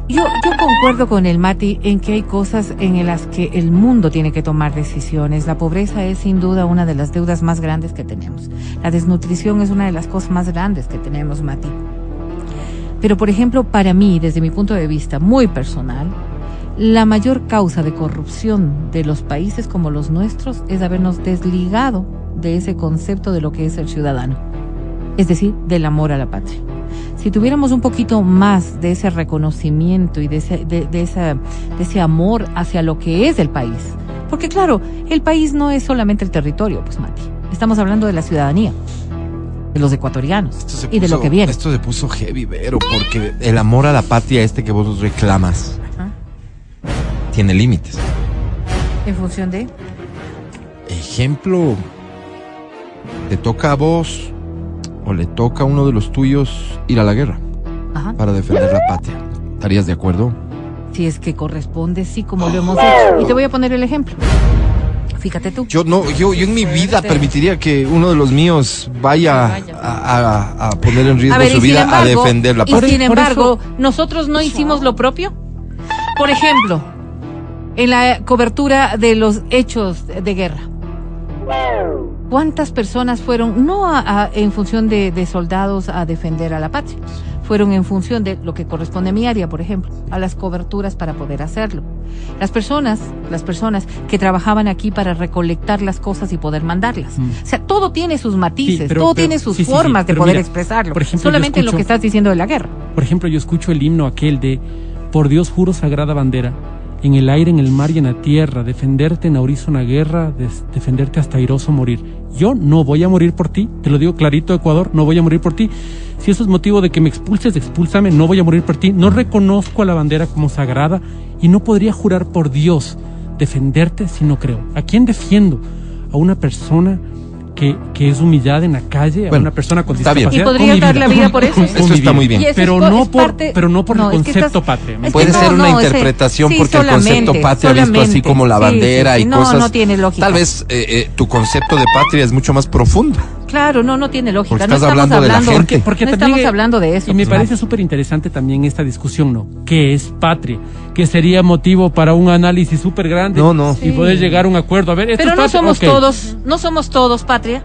Yo, yo concuerdo con el Mati en que hay cosas en las que el mundo tiene que tomar decisiones. La pobreza es sin duda una de las deudas más grandes que tenemos. La desnutrición es una de las cosas más grandes que tenemos, Mati. Pero, por ejemplo, para mí, desde mi punto de vista muy personal, la mayor causa de corrupción de los países como los nuestros es habernos desligado de ese concepto de lo que es el ciudadano, es decir, del amor a la patria. Si tuviéramos un poquito más de ese reconocimiento y de ese, de, de esa, de ese amor hacia lo que es el país, porque claro, el país no es solamente el territorio, pues Mati, estamos hablando de la ciudadanía, de los ecuatorianos y de lo que viene. Esto se puso heavy, Vero, porque el amor a la patria este que vos reclamas Ajá. tiene límites. En función de... Ejemplo, te toca a vos o le toca a uno de los tuyos ir a la guerra Ajá. para defender la patria. ¿Estarías de acuerdo? Si es que corresponde, sí, como lo hemos hecho. Y te voy a poner el ejemplo. Fíjate tú. Yo no, yo, yo en mi vida permitiría que uno de los míos vaya a, a- a poner en riesgo A ver, su y sin vida a defender la Y patria. sin Por embargo, nosotros no hicimos lo propio. Por ejemplo, en la cobertura de los hechos de guerra. ¿Cuántas personas fueron, no a- a- en función de, de soldados a defender a la patria, fueron en función de lo que corresponde a mi área, por ejemplo, a las coberturas para poder hacerlo? Las personas, las personas que trabajaban aquí para recolectar las cosas y poder mandarlas. Mm. O sea, todo tiene sus matices, Sí, pero- todo pero- tiene sus sí, sí, sí, formas de poder mira, expresarlo. por ejemplo, yo Solamente en lo que estás diciendo de la guerra. Por ejemplo, yo escucho el himno aquel de Por Dios juro sagrada bandera, en el aire, en el mar y en la tierra, defenderte en aurizo una guerra, defenderte hasta airoso morir. Yo no voy a morir por ti, te lo digo clarito, Ecuador, no voy a morir por ti. Si eso es motivo de que me expulses, expúlsame, no voy a morir por ti. No reconozco a la bandera como sagrada y no podría jurar por Dios defenderte si no creo. ¿A quién defiendo? A una persona que, que es humillada en la calle, a Bueno, una persona con está bien. ¿Y mi dar la vida por eso? con- Eso está muy bien. Pero no es por, parte- pero no por no, el es que concepto estás- patria. es que Puede no, ser una no, ese- interpretación sí, porque el concepto patria visto así como la bandera sí, sí. y no, cosas. No, tiene lógica. Tal vez eh, eh, tu concepto de patria es mucho más profundo. Claro, no, no tiene lógica. Porque no estás estamos hablando de la gente. Porque, Porque no también, estamos hablando de eso. Y me pues, parece súper interesante también esta discusión, ¿no? ¿Qué es patria? Que sería motivo para un análisis súper grande. No, no. Y Sí. poder llegar a un acuerdo. A ver, esto Pero es no patria, somos todos, no somos todos patria.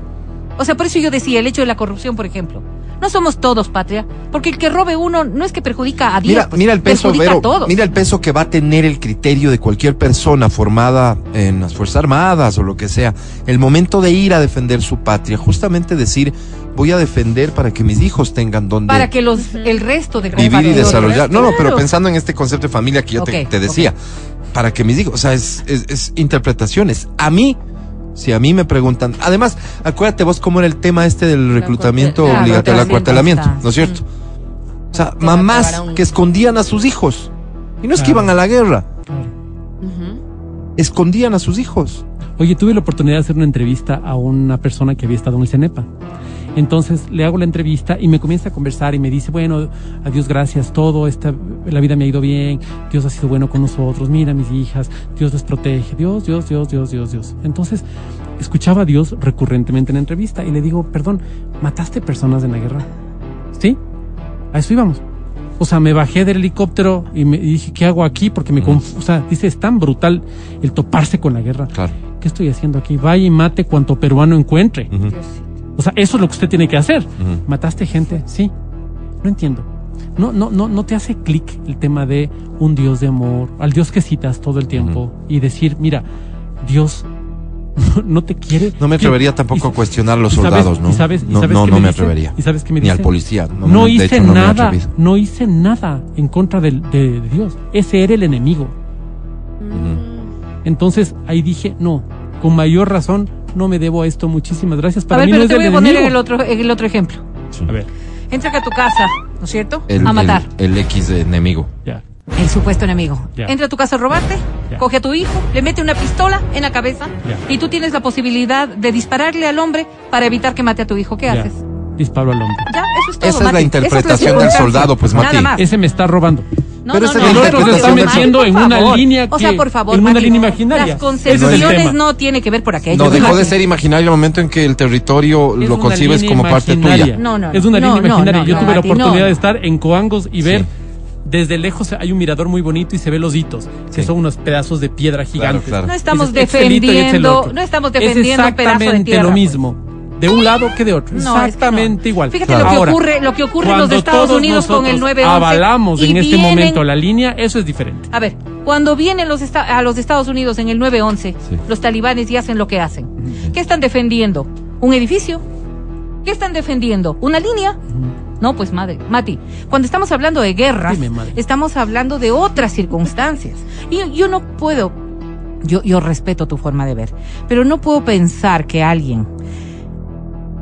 O sea, por eso yo decía el hecho de la corrupción, por ejemplo. No somos todos patria, porque el que robe uno no es que perjudica a diez, Mira, pues, mira el peso, perjudica Vero, a todos. mira el peso que va a tener el criterio de cualquier persona formada en las Fuerzas Armadas o lo que sea. El momento de ir a defender su patria, justamente decir, voy a defender para que mis hijos tengan donde para que los el resto de vivir y desarrollar. No, no, pero pensando en este concepto de familia que yo te, decía, para que mis hijos, o sea, es, es, es interpretaciones. A mí, si a mí me preguntan, además, acuérdate vos cómo era el tema este del reclutamiento obligatorio, el acuartelamiento, ¿no es cierto? O sea, mamás un- que escondían a sus hijos. Y no es que iban a la guerra, Claro. Escondían a sus hijos. Oye, tuve la oportunidad de hacer una entrevista a una persona que había estado en el CENEPA. Entonces le hago la entrevista y me comienza a conversar y me dice, bueno, a Dios gracias, todo, esta, la vida me ha ido bien, Dios ha sido bueno con nosotros, mira mis hijas, Dios les protege, Dios, Dios, Dios, Dios, Dios, Dios. Entonces escuchaba a Dios recurrentemente en la entrevista y le digo, perdón, ¿mataste personas en la guerra? ¿Sí? A eso íbamos. O sea, me bajé del helicóptero y me y dije, ¿qué hago aquí? Porque me confu- O sea, dice, es tan brutal el toparse con la guerra. Claro. ¿Qué estoy haciendo aquí? Vaya y mate cuanto peruano encuentre. O sea, eso es lo que usted tiene que hacer. ¿Mataste gente? Sí. No entiendo. No, no, no, no te hace clic el tema de un Dios de amor, al Dios que citas todo el tiempo y decir, mira, Dios no, [LAUGHS] no te quiere. No me atrevería tampoco Y- a cuestionar a los sabes- soldados, ¿no? y sabes- y sabes no, no me dice? atrevería. ¿Y sabes qué me Ni al policía. No, No, me- hice hecho, me nada, no hice nada en contra de Dios. Ese era el enemigo. Entonces ahí dije, no, con mayor razón no me debo a esto. Muchísimas gracias. A Para ver, mí pero no es te voy a poner el otro, el otro ejemplo. A ver, Entra a tu casa, ¿no es cierto? El, a matar. El, el X de enemigo. ya. El supuesto enemigo. Entra a tu casa a robarte, coge a tu hijo, le mete una pistola en la cabeza y tú tienes la posibilidad de dispararle al hombre para evitar que mate a tu hijo. ¿Qué haces? Disparo al hombre. Ya, eso es todo. Esa es la interpretación Esa es la del soldado, pues, Nada Mati. más. Ese me está robando. No, Pero no, no, la no, El otro se está metiendo en una favor. línea O sea, por favor, en una Mati, línea imaginaria. Las concesiones no tiene que ver por aquello. No, dejó de ser imaginario el momento en que el territorio Es lo concibes como parte tuya. No, no, Es una no, línea imaginaria. no, Yo no, tuve la oportunidad no. de estar en Coangos y ver desde lejos hay un mirador muy bonito y se ve los hitos, que Sí. son unos pedazos de piedra gigantes. claro. No estamos Dices, "Este lito y este defendiendo, otro". no estamos Es defendiendo un pedazo de exactamente tierra. lo pues. mismo, de un lado que de otro. No, es que no. exactamente igual. Fíjate Claro. lo que Ahora, ocurre, lo que ocurre en los Estados Unidos con el nosotros 911. Avalamos en este vienen- momento la línea, eso es diferente. A ver, cuando vienen los a los Estados Unidos en el 911, Sí. los talibanes y hacen lo que hacen. ¿Qué están defendiendo? ¿Un edificio? ¿Qué están defendiendo? ¿Una línea? No, pues madre, Mati, cuando estamos hablando de guerras, Dime, estamos hablando de otras circunstancias. Y yo no puedo, yo, yo respeto tu forma de ver, pero no puedo pensar que alguien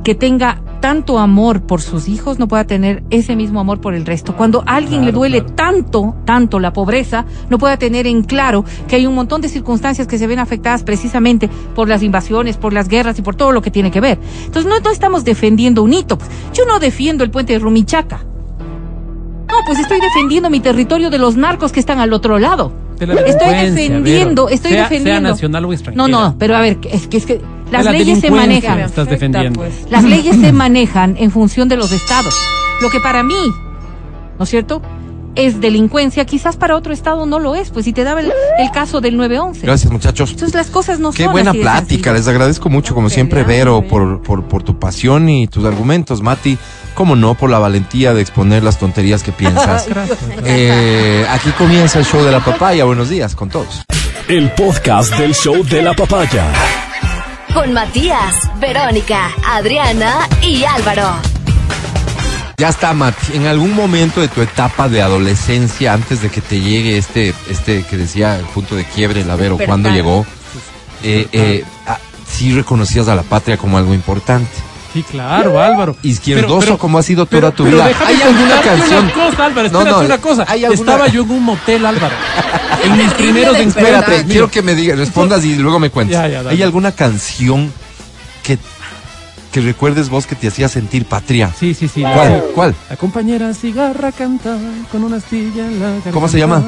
que tenga tanto amor por sus hijos no pueda tener ese mismo amor por el resto. Cuando a alguien le duele claro. tanto, tanto la pobreza, no pueda tener en claro que hay un montón de circunstancias que se ven afectadas precisamente por las invasiones, por las guerras y por todo lo que tiene que ver. Entonces no, no estamos defendiendo un hito. pues. Yo no defiendo el puente de Rumichaca. No, pues estoy defendiendo mi territorio de los narcos que están al otro lado. De la Estoy defendiendo, Vero. estoy Sea- defendiendo. Sea nacional o. No, no, pero a ver, es que es que las la leyes se manejan. estás defendiendo. pues. Las leyes se manejan en función de los estados. Lo que para mí, ¿no es cierto? Es delincuencia, quizás para otro estado no lo es, pues si te daba el, el caso del 911. Gracias, muchachos. Entonces las cosas no Qué son buena así plática, les agradezco mucho, como siempre, Vero, por, por, por tu pasión y tus argumentos, Mati. Cómo no, por la valentía de exponer las tonterías que piensas. [LAUGHS] Gracias. Eh, aquí comienza el show de la papaya. Buenos días con todos. El podcast del show de la papaya. Con Matías, Verónica, Adriana y Álvaro. Ya está, Mati. En algún momento de tu etapa de adolescencia, antes de que te llegue este, este que decía el punto de quiebre, la Vero, Despertar. cuando llegó, eh, eh, ah, sí reconocías a la patria como algo importante. Sí, claro, Álvaro. Izquierdoso Pero- pero- como ha sido pero- toda tu vida. ¿Hay alguna canción? Una cosa, Álvaro, No, espérate no, una cosa. ¿hay alguna- Estaba yo en un motel, Álvaro. en mis [LAUGHS] primeros encuentros. Espérate, quiero que me digas, respondas y luego me cuentes. Ya, ya, dale. ¿Hay alguna canción que, que recuerdes vos que te hacía sentir patria? Sí, sí, sí. ¿Cuál? ¿Cuál? La compañera cigarra canta con una astilla en la garganta. ¿Cómo se llama?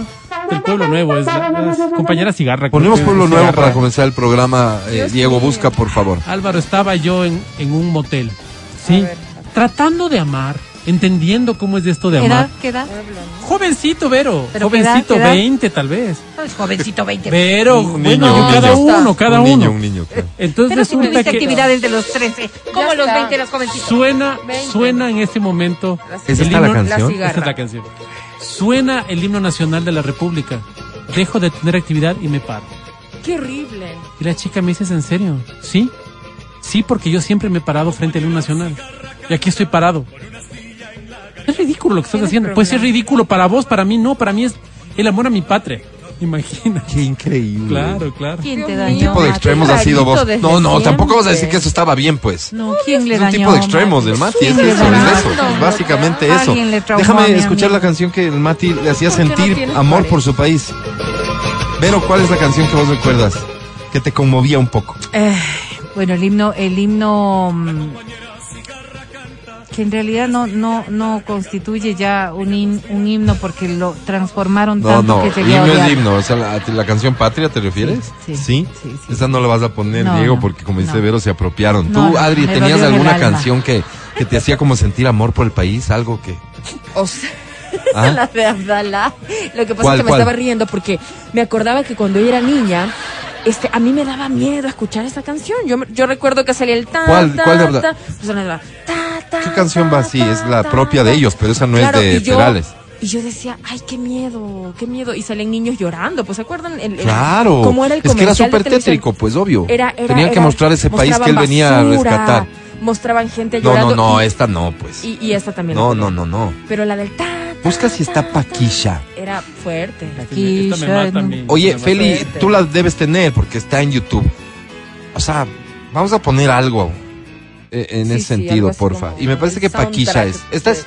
El Pueblo Nuevo, es la, la compañera cigarra. Ponemos Pueblo es Nuevo cigarra. para comenzar el programa. eh, Diego, busca, por favor. Álvaro, estaba yo en, en un motel. Sí. Tratando de amar, entendiendo cómo es esto de ¿Qué amar. edad? ¿Qué edad? Jovencito, Vero. ¿Pero qué Jovencito? ¿Qué edad? 20 tal vez. Es jovencito 20. Pero, Un bueno, niño, un cada niño. uno, cada un uno. niño, un niño. claro. Entonces Pero si resulta tuviste que actividades de los 13. ¿Cómo Ya los está. 20 los jovencitos? suena, 20. suena en este momento. ¿Es el esta la canción? cigarra. Esta es la canción. Suena el himno nacional de la República. Dejo de tener actividad y me paro. Qué horrible. Y la chica me dice, ¿es en serio? Sí. Sí, porque yo siempre me he parado frente al himno nacional. Y aquí estoy parado. Es ridículo lo que estás haciendo. Puede ser ridículo para vos, para mí no. Para mí es el amor a mi patria. Imagina. Qué increíble. Claro, claro. ¿Quién te dañó? Un tipo de extremos ha sido vos. No, no, tampoco vas a decir que eso estaba bien, pues. No, ¿quién le Es un dañó? tipo de extremos del Mati, es ¿Quién le eso, es dañó? eso, es básicamente eso. Déjame escuchar la canción que el Mati le hacía ¿Por qué no sentir amor por su país. Vero, ¿cuál es la canción que vos recuerdas? Que te conmovía un poco. Eh, bueno, el himno, el himno mm, que en realidad no, no, no constituye ya un, un himno porque lo transformaron No, tanto no, que llegué a himno es himno. O sea, la, la canción Patria, ¿te refieres? Sí, ¿Sí? sí, sí. Esa no la vas a poner, No, Diego, porque como dice no. Vero, se apropiaron. No, ¿Tú, Adri, tenías alguna canción que, que te hacía como sentir amor por el país, algo que... O sea, ¿Ah? [LAUGHS] la de Abdalá. Lo que pasa ¿Cuál, es que me cuál? estaba riendo porque me acordaba que cuando yo era niña, este, a mí me daba miedo escuchar esa canción. Yo, me- yo recuerdo que salía el ta, ¿Cuál- ta, cuál de Abdalá? ta, pues ¿Qué canción va ta, así? Es la ta, propia de ellos, pero esa no es de y yo- Perales. Y yo decía, ay, qué miedo, qué miedo. Y salen niños llorando, pues ¿se acuerdan? El- el- Claro, ¿Cómo era el es que era súper tétrico, pues obvio. Era, era- Tenían que mostrar ese país que él venía a rescatar. Mostraban gente No, llorando. no, no, y, esta no, pues. y, y esta también. No, la no, no, no. Pero la del ta, Busca si está Paquisha. Era fuerte. Aquí, Esta me mata a mí. Oye, Me. Feli, fuerte. tú la debes tener porque está en YouTube. O sea, vamos a poner algo en Sí, ese sí, sentido, porfa. Y me parece que Paquisha soundtrack es. Esta es.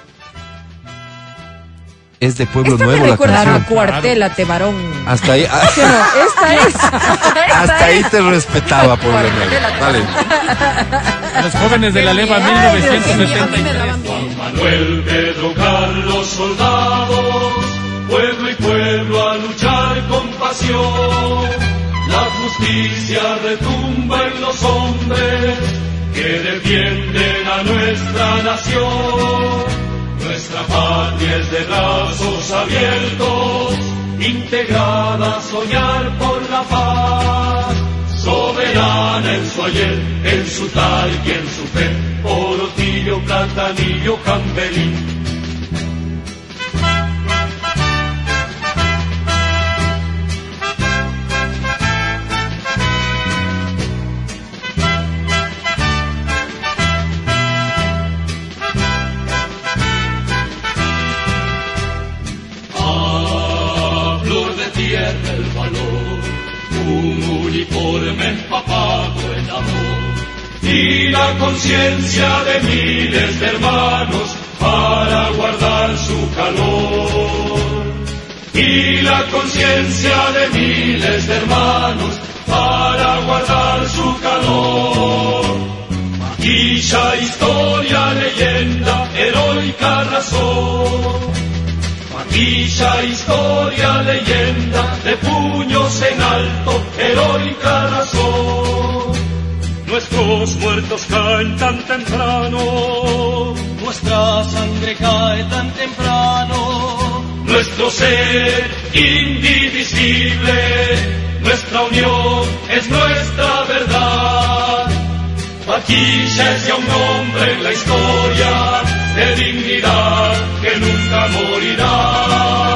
Es de Pueblo Esta Nuevo me la canción. a Cuartelate, varón. Hasta ahí, ah, ¿Sí no? Esta [LAUGHS] es. Esta hasta ahí te respetaba, Pueblo Nuevo. Vale. Los jóvenes de la leva Ay, Dios mío, a mí me 1973. daba miedo. Manuel, Pedro, Carlos, soldados, pueblo y pueblo a luchar con pasión. La justicia retumba en los hombres que defienden a nuestra nación. Nuestra patria es de brazos abiertos, integrada a soñar por la paz. Soberana en su ayer, en su tal y en su fe, Orotillo, Platanillo, Campelín. Uniforme empapado en amor y la conciencia de miles de hermanos para guardar su calor. Y la conciencia de miles de hermanos para guardar su calor. Maquilla, historia, leyenda, heroica razón. Maquilla, historia, leyenda, de puños en alto, heroica razón. Nuestros muertos caen tan temprano, nuestra sangre cae tan temprano. Nuestro ser indivisible, nuestra unión es nuestra verdad. Paquilla es ya un hombre en la historia de dignidad que nunca morirá.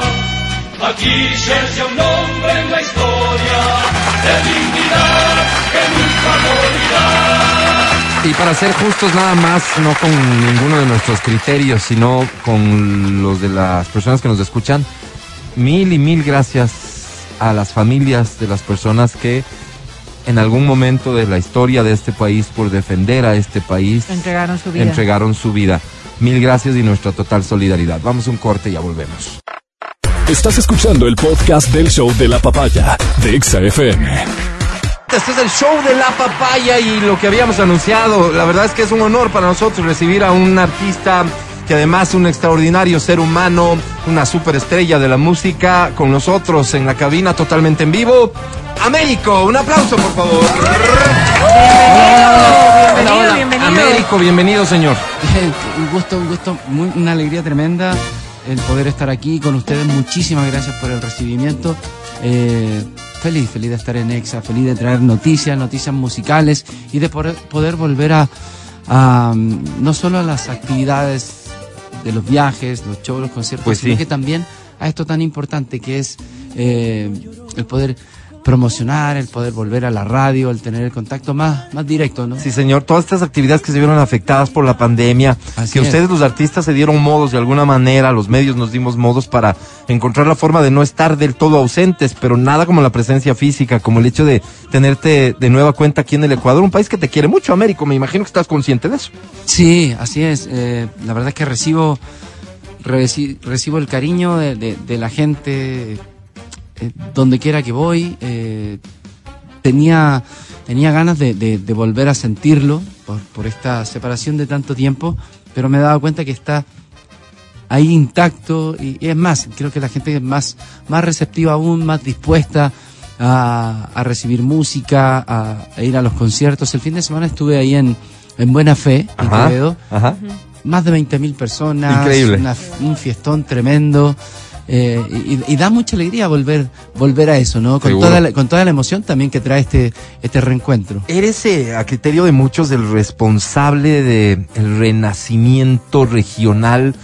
Paquilla es ya un hombre en la historia de dignidad que nunca morirá. Y para ser justos nada más, no con ninguno de nuestros criterios, sino con los de las personas que nos escuchan, mil y mil gracias a las familias de las personas que en algún momento de la historia de este país, por defender a este país, Entregaron su vida. entregaron su vida. Mil gracias y nuestra total solidaridad. Vamos a un corte y ya volvemos. Estás escuchando el podcast del show de la papaya de Exa FM. Este es el show de la papaya y lo que habíamos anunciado. La verdad es que es un honor para nosotros recibir a un artista que además un extraordinario ser humano, una superestrella de la música, con nosotros en la cabina totalmente en vivo. Américo, un aplauso por favor. Bienvenido, bienvenido. Américo, bienvenido señor. Un gusto, un gusto, muy- una alegría tremenda el poder estar aquí con ustedes. Muchísimas gracias por el recibimiento. Eh, feliz, feliz de estar en EXA, feliz de traer noticias, noticias musicales y de poder, poder volver a, a, mm, no solo a las actividades de los viajes, los shows, los conciertos, Pues sino sí. que también a esto tan importante que es eh, el poder promocionar, el poder volver a la radio, el tener el contacto más, más directo, ¿no? Sí, señor, todas estas actividades que se vieron afectadas por la pandemia, Así que es. ustedes los artistas se dieron modos de alguna manera, los medios nos dimos modos para encontrar la forma de no estar del todo ausentes, pero nada como la presencia física, como el hecho de tenerte de nueva cuenta aquí en el Ecuador, un país que te quiere mucho, Américo, me imagino que estás consciente de eso. Sí, así es. Eh, la verdad es que recibo, reci- recibo el cariño de, de- de la gente eh, donde quiera que voy. Eh, tenía, tenía ganas de, de- de volver a sentirlo por, por esta separación de tanto tiempo, pero me he dado cuenta que está ahí intacto y, y es más, creo que la gente es más, más receptiva aún, más dispuesta a, a recibir música, a, a ir a los conciertos. El fin de semana estuve ahí en, en buena fe en Quevedo. Más de 20.000 personas. Increíble. una- un fiestón tremendo. Eh, y, y da mucha alegría volver volver a eso, ¿no? Con Seguro. toda, la, con toda la emoción también que trae este, este reencuentro. Eres, eh, a criterio de muchos, el responsable del renacimiento regional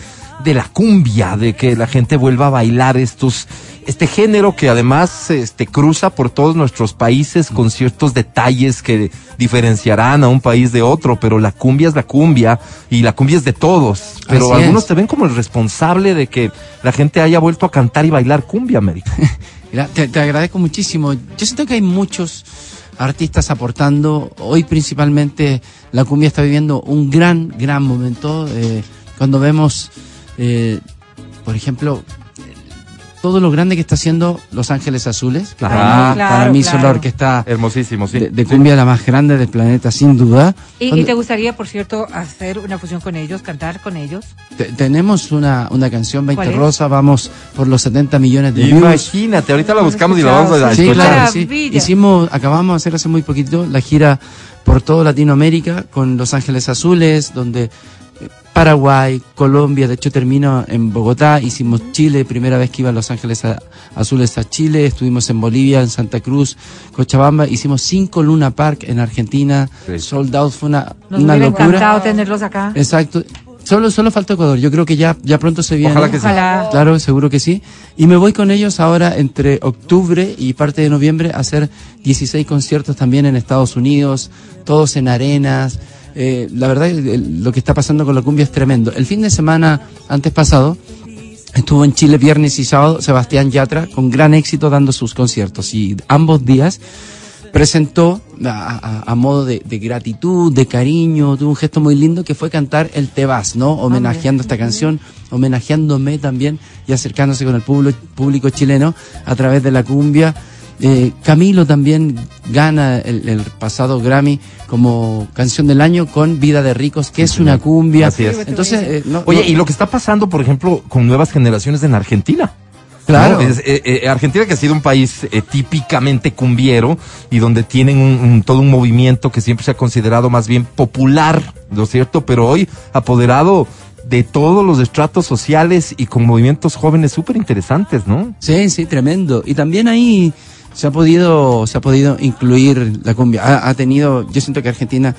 de la cumbia, de que la gente vuelva a bailar estos, este género que además este, cruza por todos nuestros países con ciertos detalles que diferenciarán a un país de otro, pero la cumbia es la cumbia y la cumbia es de todos. Pero Así algunos es. te ven como el responsable de que la gente haya vuelto a cantar y bailar cumbia, América. [LAUGHS] Mira, te, te agradezco muchísimo. Yo siento que hay muchos artistas aportando. Hoy principalmente la cumbia está viviendo un gran, gran momento. eh, cuando vemos, eh, por ejemplo, todo lo grande que está haciendo Los Ángeles Azules. Claro, para, claro, para mí son la claro. orquesta Hermosísimo, sí. de, de cumbia la más grande del planeta, sin duda. ¿Y, te gustaría, por cierto, hacer una fusión con ellos, cantar con ellos? te- tenemos una, una canción, 20 ¿Cuál es? Rosa, vamos por los 70 millones de views. Imagínate, ahorita la buscamos y la vamos a Sí, escuchar. claro, sí. Hicimos, acabamos de hacer hace muy poquito la gira por toda Latinoamérica con Los Ángeles Azules, donde Paraguay, Colombia, de hecho termino en Bogotá, hicimos Chile, primera vez que iba a Los Ángeles a- Azules a Chile, estuvimos en Bolivia, en Santa Cruz, Cochabamba, hicimos cinco Luna Park en Argentina, Sí. sold out, fue una, Nos una locura. encantado tenerlos acá. Exacto. Solo, solo falta Ecuador. Yo creo que ya, ya pronto se viene. Ojalá que sí. Claro, seguro que sí. Y me voy con ellos ahora entre octubre y parte de noviembre a hacer 16 conciertos también en Estados Unidos, todos en arenas. Eh, la verdad, el- lo que está pasando con la cumbia es tremendo. El fin de semana antes pasado estuvo en Chile viernes y sábado Sebastián Yatra con gran éxito dando sus conciertos y ambos días presentó a, a- a modo de, de gratitud, de cariño, tuvo un gesto muy lindo que fue cantar el Te vas, ¿no? Homenajeando esta canción, homenajeándome también y acercándose con el público, público chileno a través de la cumbia. Eh, Camilo también gana el, el pasado Grammy como canción del año con Vida de Ricos, que es una cumbia. Así es. Entonces, eh, no- Oye, no- y lo que está pasando, por ejemplo, con nuevas generaciones en Argentina. Claro. ¿no? Es, eh, eh, Argentina que ha sido un país eh, típicamente cumbiero y donde tienen un, un- todo un movimiento que siempre se ha considerado más bien popular, ¿no es cierto? Pero hoy apoderado de todos los estratos sociales y con movimientos jóvenes súper interesantes, ¿no? Sí, sí, tremendo. Y también ahí se ha podido, se ha podido incluir la cumbia. Ha, ha tenido, yo siento que Argentina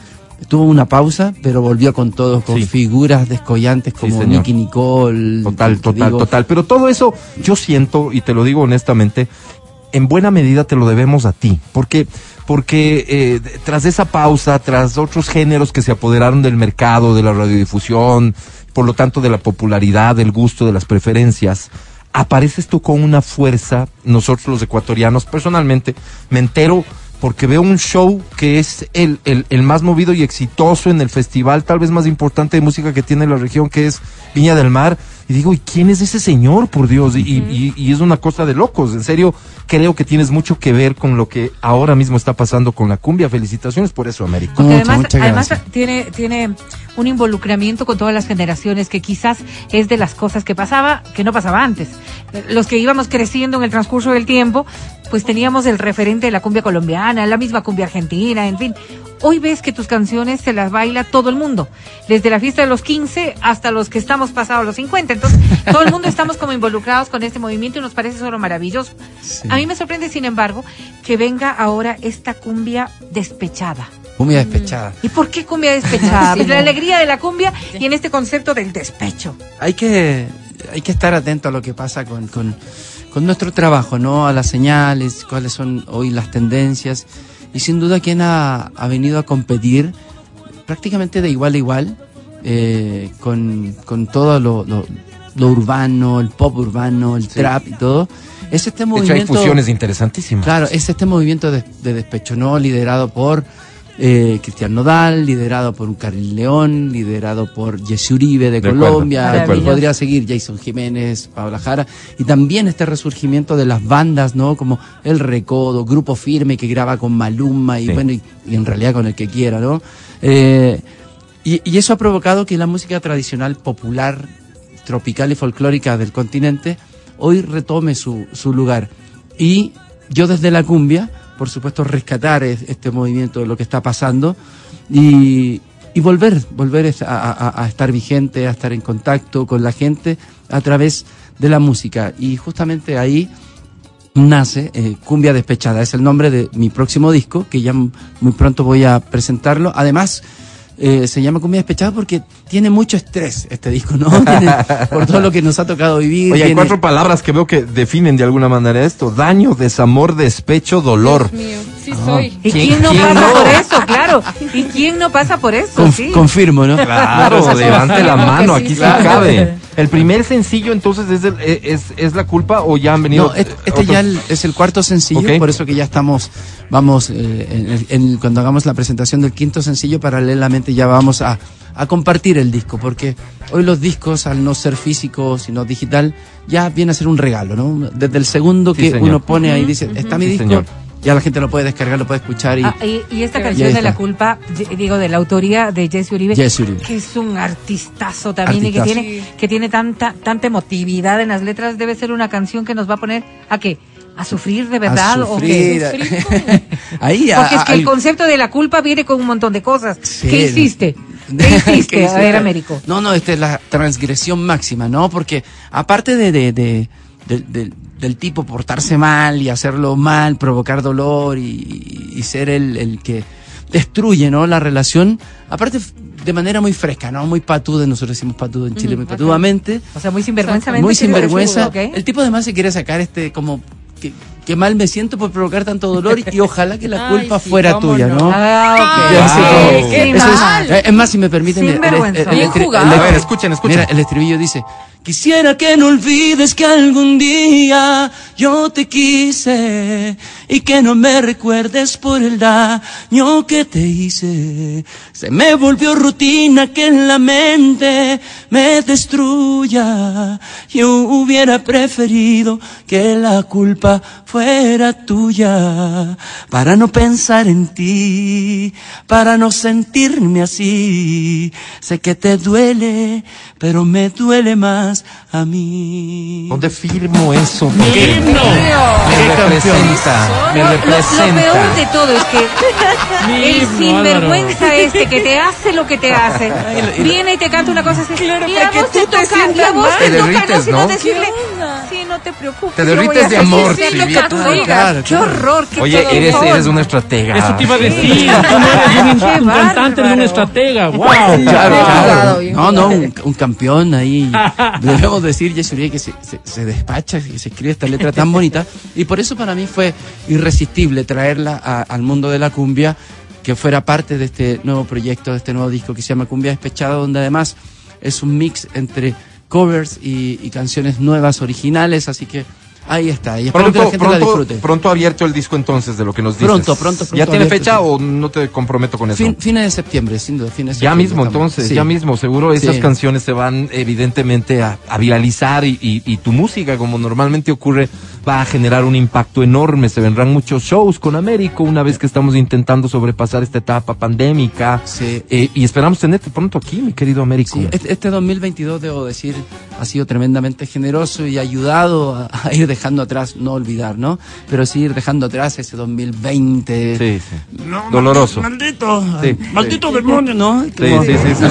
tuvo una pausa, pero volvió con todo, con Sí. figuras descollantes como. Nicky Nicole. Total, total, digo. total. Pero todo eso yo siento, y te lo digo honestamente, en buena medida te lo debemos a ti. Porque, porque eh, tras esa pausa, tras otros géneros que se apoderaron del mercado, de la radiodifusión, por lo tanto de la popularidad, del gusto, de las preferencias, apareces tú con una fuerza, nosotros los ecuatorianos, personalmente, me entero porque veo un show que es el, el, el más movido y exitoso en el festival tal vez más importante de música que tiene la región, que es Viña del Mar. Y digo, ¿y quién es ese señor, por Dios? Y, y- y es una cosa de locos. En serio, creo que tienes mucho que ver con lo que ahora mismo está pasando con la cumbia. Felicitaciones por eso, América. Muchas, además, muchas además gracias. tiene, tiene un involucramiento con todas las generaciones que quizás es de las cosas que pasaba, que no pasaba antes. Los que íbamos creciendo en el transcurso del tiempo, pues teníamos el referente de la cumbia colombiana, la misma cumbia argentina, en fin. Hoy ves que tus canciones se las baila todo el mundo, desde la fiesta de los 15 hasta los que estamos pasados los 50. Entonces, todo el mundo estamos como involucrados con este movimiento y nos parece solo maravilloso. Sí. A mí me sorprende, sin embargo, que venga ahora esta cumbia despechada. Cumbia despechada. ¿Y por qué cumbia despechada? [LAUGHS] Pues la alegría de la cumbia y en este concepto del despecho. Hay que, hay que estar atento a lo que pasa con, con, con nuestro trabajo, ¿no? A las señales, cuáles son hoy las tendencias. Y sin duda quien ha, ha venido a competir prácticamente de igual a igual eh, con, con todo lo, lo, lo urbano, el pop urbano, el trap y todo. Es este De hecho, hay movimiento... fusiones interesantísimas. Claro, es este movimiento de, de despecho, ¿no? Liderado por eh, Cristian Nodal, liderado por Caril León, liderado por Jesse Uribe de, De acuerdo, Colombia, de acuerdo. podría seguir Jason Jiménez, Paola Jara, y también este resurgimiento de las bandas, ¿no? Como El Recodo, Grupo Firme que graba con Maluma y Sí. bueno, y, y en realidad con el que quiera, ¿no? Eh, y, y eso ha provocado que la música tradicional popular, tropical y folclórica del continente hoy retome su, su lugar. Y yo desde la cumbia, por supuesto, rescatar es- este movimiento de lo que está pasando y, volver, volver a, estar vigente, a estar en contacto con la gente a través de la música. Y justamente ahí nace eh, Cumbia Despechada. Es el nombre de mi próximo disco, que ya muy pronto voy a presentarlo. Además, eh, se llama Cumbia Despechada porque tiene mucho estrés este disco, ¿no? [LAUGHS] Tiene- por todo lo que nos ha tocado vivir. Oye, hay tiene- cuatro palabras que veo que definen de alguna manera esto. Daño, desamor, despecho, dolor. Dios mío, sí soy. ¿Y ¿Quién- quién, no quién pasa no? por eso? Claro. ¿Y quién no pasa por eso? Conf- sí. Confirmo, ¿no? Claro, levante la mano, aquí sí claro. cabe. El primer sencillo entonces es, el- eh, es, es la culpa o ya han venido. No, este, este ya el- es el cuarto sencillo, por eso que ya estamos, vamos, eh, en el- en- cuando hagamos la presentación del quinto sencillo, paralelamente ya vamos a, a compartir el disco, porque hoy los discos, al no ser físico, sino digital, ya viene a ser un regalo, ¿no? Desde el segundo Sí, que señor. uno pone ahí, dice, está mi Sí, disco, señor. Ya la gente lo puede descargar, lo puede escuchar y... Ah, y, y esta canción de la culpa, digo, de la autoría de Jesse Uribe, Jesse Uribe. que es un artistazo también y que tiene, que tiene tanta, tanta emotividad en las letras, debe ser una canción que nos va a poner a qué? ¿A sufrir de verdad a o qué? sufrir. [LAUGHS] ahí, a- Porque es que a- el concepto de la culpa viene con un montón de cosas. Sí. ¿Qué hiciste? [LAUGHS] ¿Qué hiciste? ¿Qué A ver, Américo. No, no, esta es la transgresión máxima, ¿no? Porque aparte de, de, de- de- de- del tipo portarse mal y hacerlo mal, provocar dolor y, y ser el, el que destruye, ¿no? La relación, aparte de manera muy fresca, ¿no? Muy patuda, nosotros decimos patudo en Chile, muy patudamente, O sea, muy sinvergüenza. muy sinvergüenza. ¿ok? El tipo además se quiere sacar este como... Que, que mal me siento por provocar tanto dolor y, y ojalá que la [LAUGHS] Ay, culpa sí, fuera tuya, no. ¿no? Ah, ok. Ya sé Wow. que- Qué eso es- mal. eh, es más, si me permiten, el- el- el- A ver, escuchen, escuchen. Mira, el estribillo dice, quisiera que no olvides que algún día yo te quise y que no me recuerdes por el daño que te hice. Se me volvió rutina que en la mente me destruya. Yo hubiera preferido que la culpa fuera tuya para no pensar en ti, para no sentirme así. Sé que te duele, pero me duele más a mí. ¿Dónde firmo eso? ¡Mi Porque himno! me representa, me Lo- lo- Lo, peor representa. de todo es que [LAUGHS] el himno, sinvergüenza este que te hace lo que te hace, [LAUGHS] viene y te canta una cosa así. y a vos te te toca, y a vos te toca no, sino ¿no? decirle, ¿Qué no te preocupes. Te derrites de amor, sí, lo que tú Claro, digas. claro, Qué claro. horror, qué Oye, todo eres, eres una estratega. Eso te iba a decir. Tú no eres un, Qué un cantante, eres un estratega. ¡Wow! Claro, claro. No, no, un, un campeón ahí. [LAUGHS] Debemos decir, Jesse Uribe, que se, se, se despacha, que se escribe esta letra tan bonita. Y por eso para mí fue irresistible traerla a- al mundo de la cumbia, que fuera parte de este nuevo proyecto, de este nuevo disco que se llama Cumbia Despechada, donde además es un mix entre covers y, y canciones nuevas, originales. Así que ahí está. Y espero que la Pronto, la pronto, disfrute. pronto abierto el disco entonces de lo que nos dices. Pronto, pronto, pronto ¿Ya tiene fecha sí. o no te comprometo con eso? Fin- fines de septiembre, sin duda, fines de Ya septiembre mismo, estamos. entonces, Sí. ya mismo, seguro esas Sí. canciones se van evidentemente a, a viralizar y, y- y tu música, como normalmente ocurre, va a generar un impacto enorme. Se vendrán muchos shows con Américo una vez que estamos intentando sobrepasar esta etapa pandémica. Sí. Eh, y esperamos tenerte pronto aquí, mi querido Américo. Sí, este, este 2022, debo decir, ha sido tremendamente generoso y ha ayudado a, a ir dejando atrás, no olvidar, ¿no? Pero sí ir dejando atrás ese 2020. Sí, sí. No, Doloroso. Maldito, Sí, maldito demonio, ¿no? Como sí, sí, sí,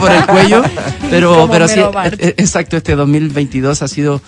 por el cuello. Pero, Como pero sí, Homero Bart. e- e- exacto, este 2022 ha sido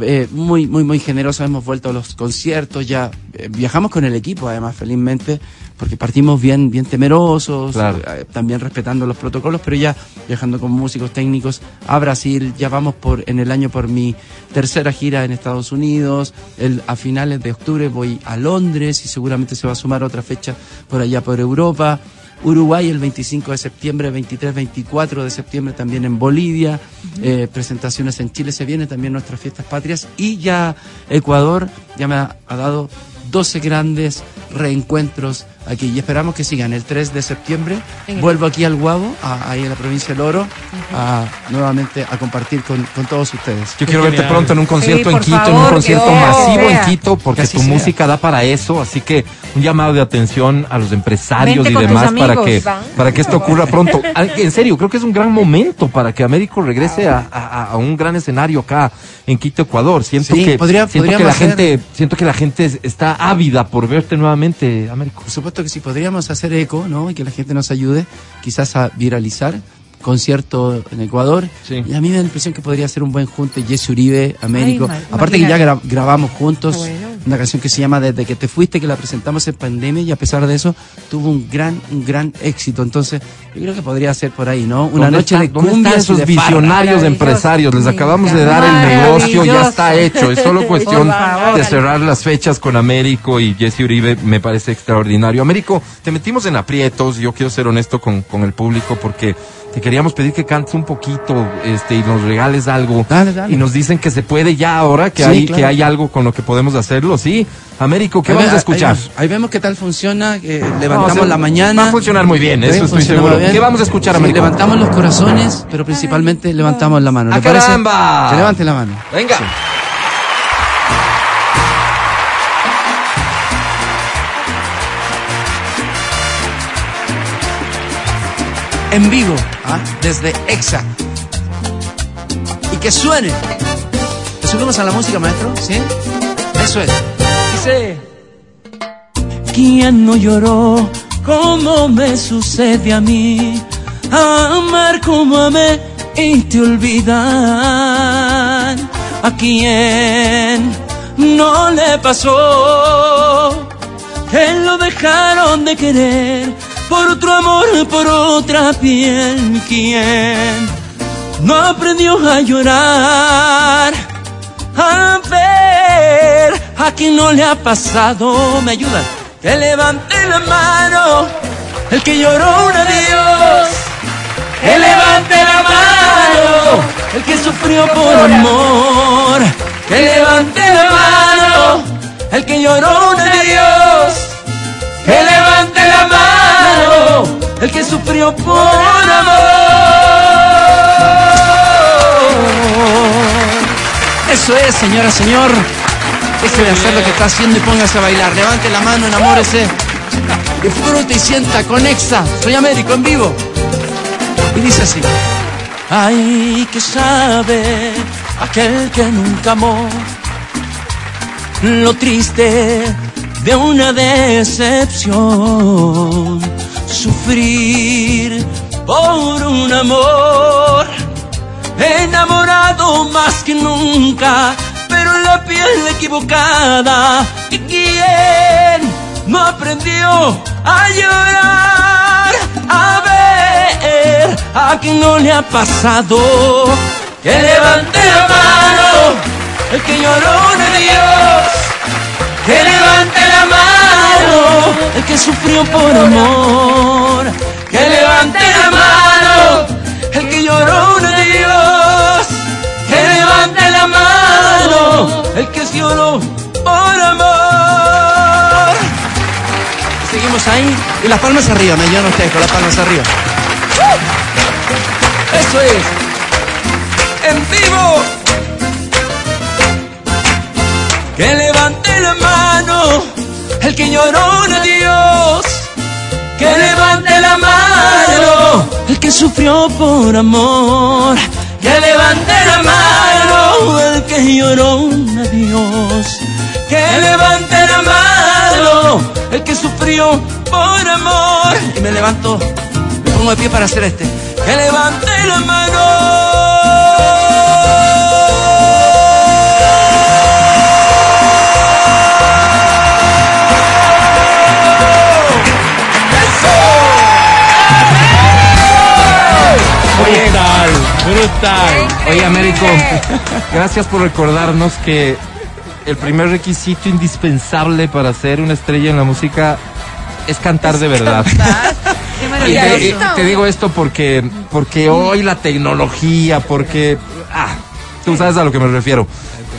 eh, muy, muy, muy generoso. Hemos vuelto a los conciertos, ya eh, viajamos con el equipo, además, felizmente, porque partimos bien, bien temerosos, Claro. eh, también respetando los protocolos, pero ya viajando con músicos técnicos a Brasil, ya vamos por en el año por mi tercera gira en Estados Unidos, el, a finales de octubre voy a Londres y seguramente se va a sumar otra fecha por allá por Europa. Uruguay el 25 de septiembre, 23, 24 de septiembre también en Bolivia, eh, presentaciones en Chile, se vienen también nuestras fiestas patrias. Y ya Ecuador ya me ha, ha dado 12 grandes reencuentros aquí y esperamos que sigan. El 3 de septiembre vuelvo aquí al Guabo, a- ahí en la provincia del Oro, a, nuevamente a compartir con, con todos ustedes. Yo quiero verte pronto en un concierto Sí, en Quito, en un concierto masivo sea. en Quito, porque tu sea. música da para eso. Así que un llamado de atención a los empresarios Vente y demás para que, para que esto ocurra pronto. Ah, En serio, creo que es un gran momento para que Américo regrese a, a- a un gran escenario acá en Quito, Ecuador. Siento Sí, que, podría- siento que la hacer- gente, siento que la gente está ávida por verte nuevamente, Américo. Por supuesto. Cierto que si podríamos hacer eco, ¿no? Y que la gente nos ayude, quizás a viralizar concierto en Ecuador. Sí. Y a mí me da la impresión que podría ser un buen junte Jesse Uribe, Américo. Aparte que ya gra- grabamos juntos Bueno. Una canción que se llama Desde que te fuiste, que la presentamos en pandemia y a pesar de eso tuvo un gran, un gran éxito. Entonces, yo creo que podría ser por ahí, ¿no? Una ¿Dónde noche está- de ¿Dónde cumbias están y esos de visionarios empresarios? Les acabamos de dar el negocio, ya está hecho. Es solo cuestión de cerrar las fechas con Américo y Jesse Uribe. Me parece extraordinario. Américo, te metimos en aprietos. Yo quiero ser honesto con, con el público porque te queríamos pedir que cantes un poquito este, y nos regales algo. Dale, dale. Y nos dicen que se puede ya ahora, que, Sí, hay, claro. que hay algo con lo que podemos hacerlo. Sí, Américo, ¿qué vamos a escuchar? Ahí, ahí vemos qué tal funciona, No, levantamos o sea, la mañana. Va a funcionar muy bien, eso estoy seguro. bien. ¿Qué vamos a escuchar, Sí, Américo? levantamos los corazones, pero principalmente levantamos la mano. ¿Le ¡Ah, parece? caramba! Que levante la mano. Venga. en vivo, ¿ah? desde EXA. Y que suene. ¿Le subimos a la música, maestro? ¿Sí? Eso es. Dice. ¿Quién no lloró como me sucede a mí? Amar como amé y te olvidan. ¿A quién no le pasó que lo dejaron de querer por otro amor, por otra piel? ¿Quién no aprendió a llorar? A ver, a quien no le ha pasado, me ayudan. Que levante la mano, el que lloró un adiós. Que levante la mano, el que sufrió por amor. Que levante la mano, el que lloró un adiós. Que levante la mano, el que sufrió por amor. Eso es, señora, señor. Deje de hacer lo que está haciendo y póngase a bailar. Levante la mano, enamórese. Disfrute y sienta con EXA. Soy Américo en vivo. Y dice así. Ay, que sabe aquel que nunca amó lo triste de una decepción, sufrir por un amor, enamorado más que nunca, pero en la piel equivocada. ¿Y quién no aprendió a llorar? A ver, a quien no le ha pasado, que levante la mano, el que lloró un adiós. Que levante la mano, el que sufrió por amor. Que levante la mano, el que lloró un adiós. El que lloró por amor. Seguimos ahí. Y las palmas arriba. Me ayudan ustedes con las palmas arriba. Eso es. En vivo. Que levante la mano el que lloró un adiós. Que levante la mano el que sufrió por amor. Que levante la mano el que lloró un adiós. Que levante la mano el que sufrió por amor. Y me levanto. Me pongo de pie para hacer este. Que levante la Brutal, brutal. Oye, Américo, gracias por recordarnos que el primer requisito indispensable para ser una estrella en la música es cantar de verdad. [LAUGHS] Qué Y te, y te digo esto porque, porque hoy la tecnología, porque... Ah, tú sabes a lo que me refiero.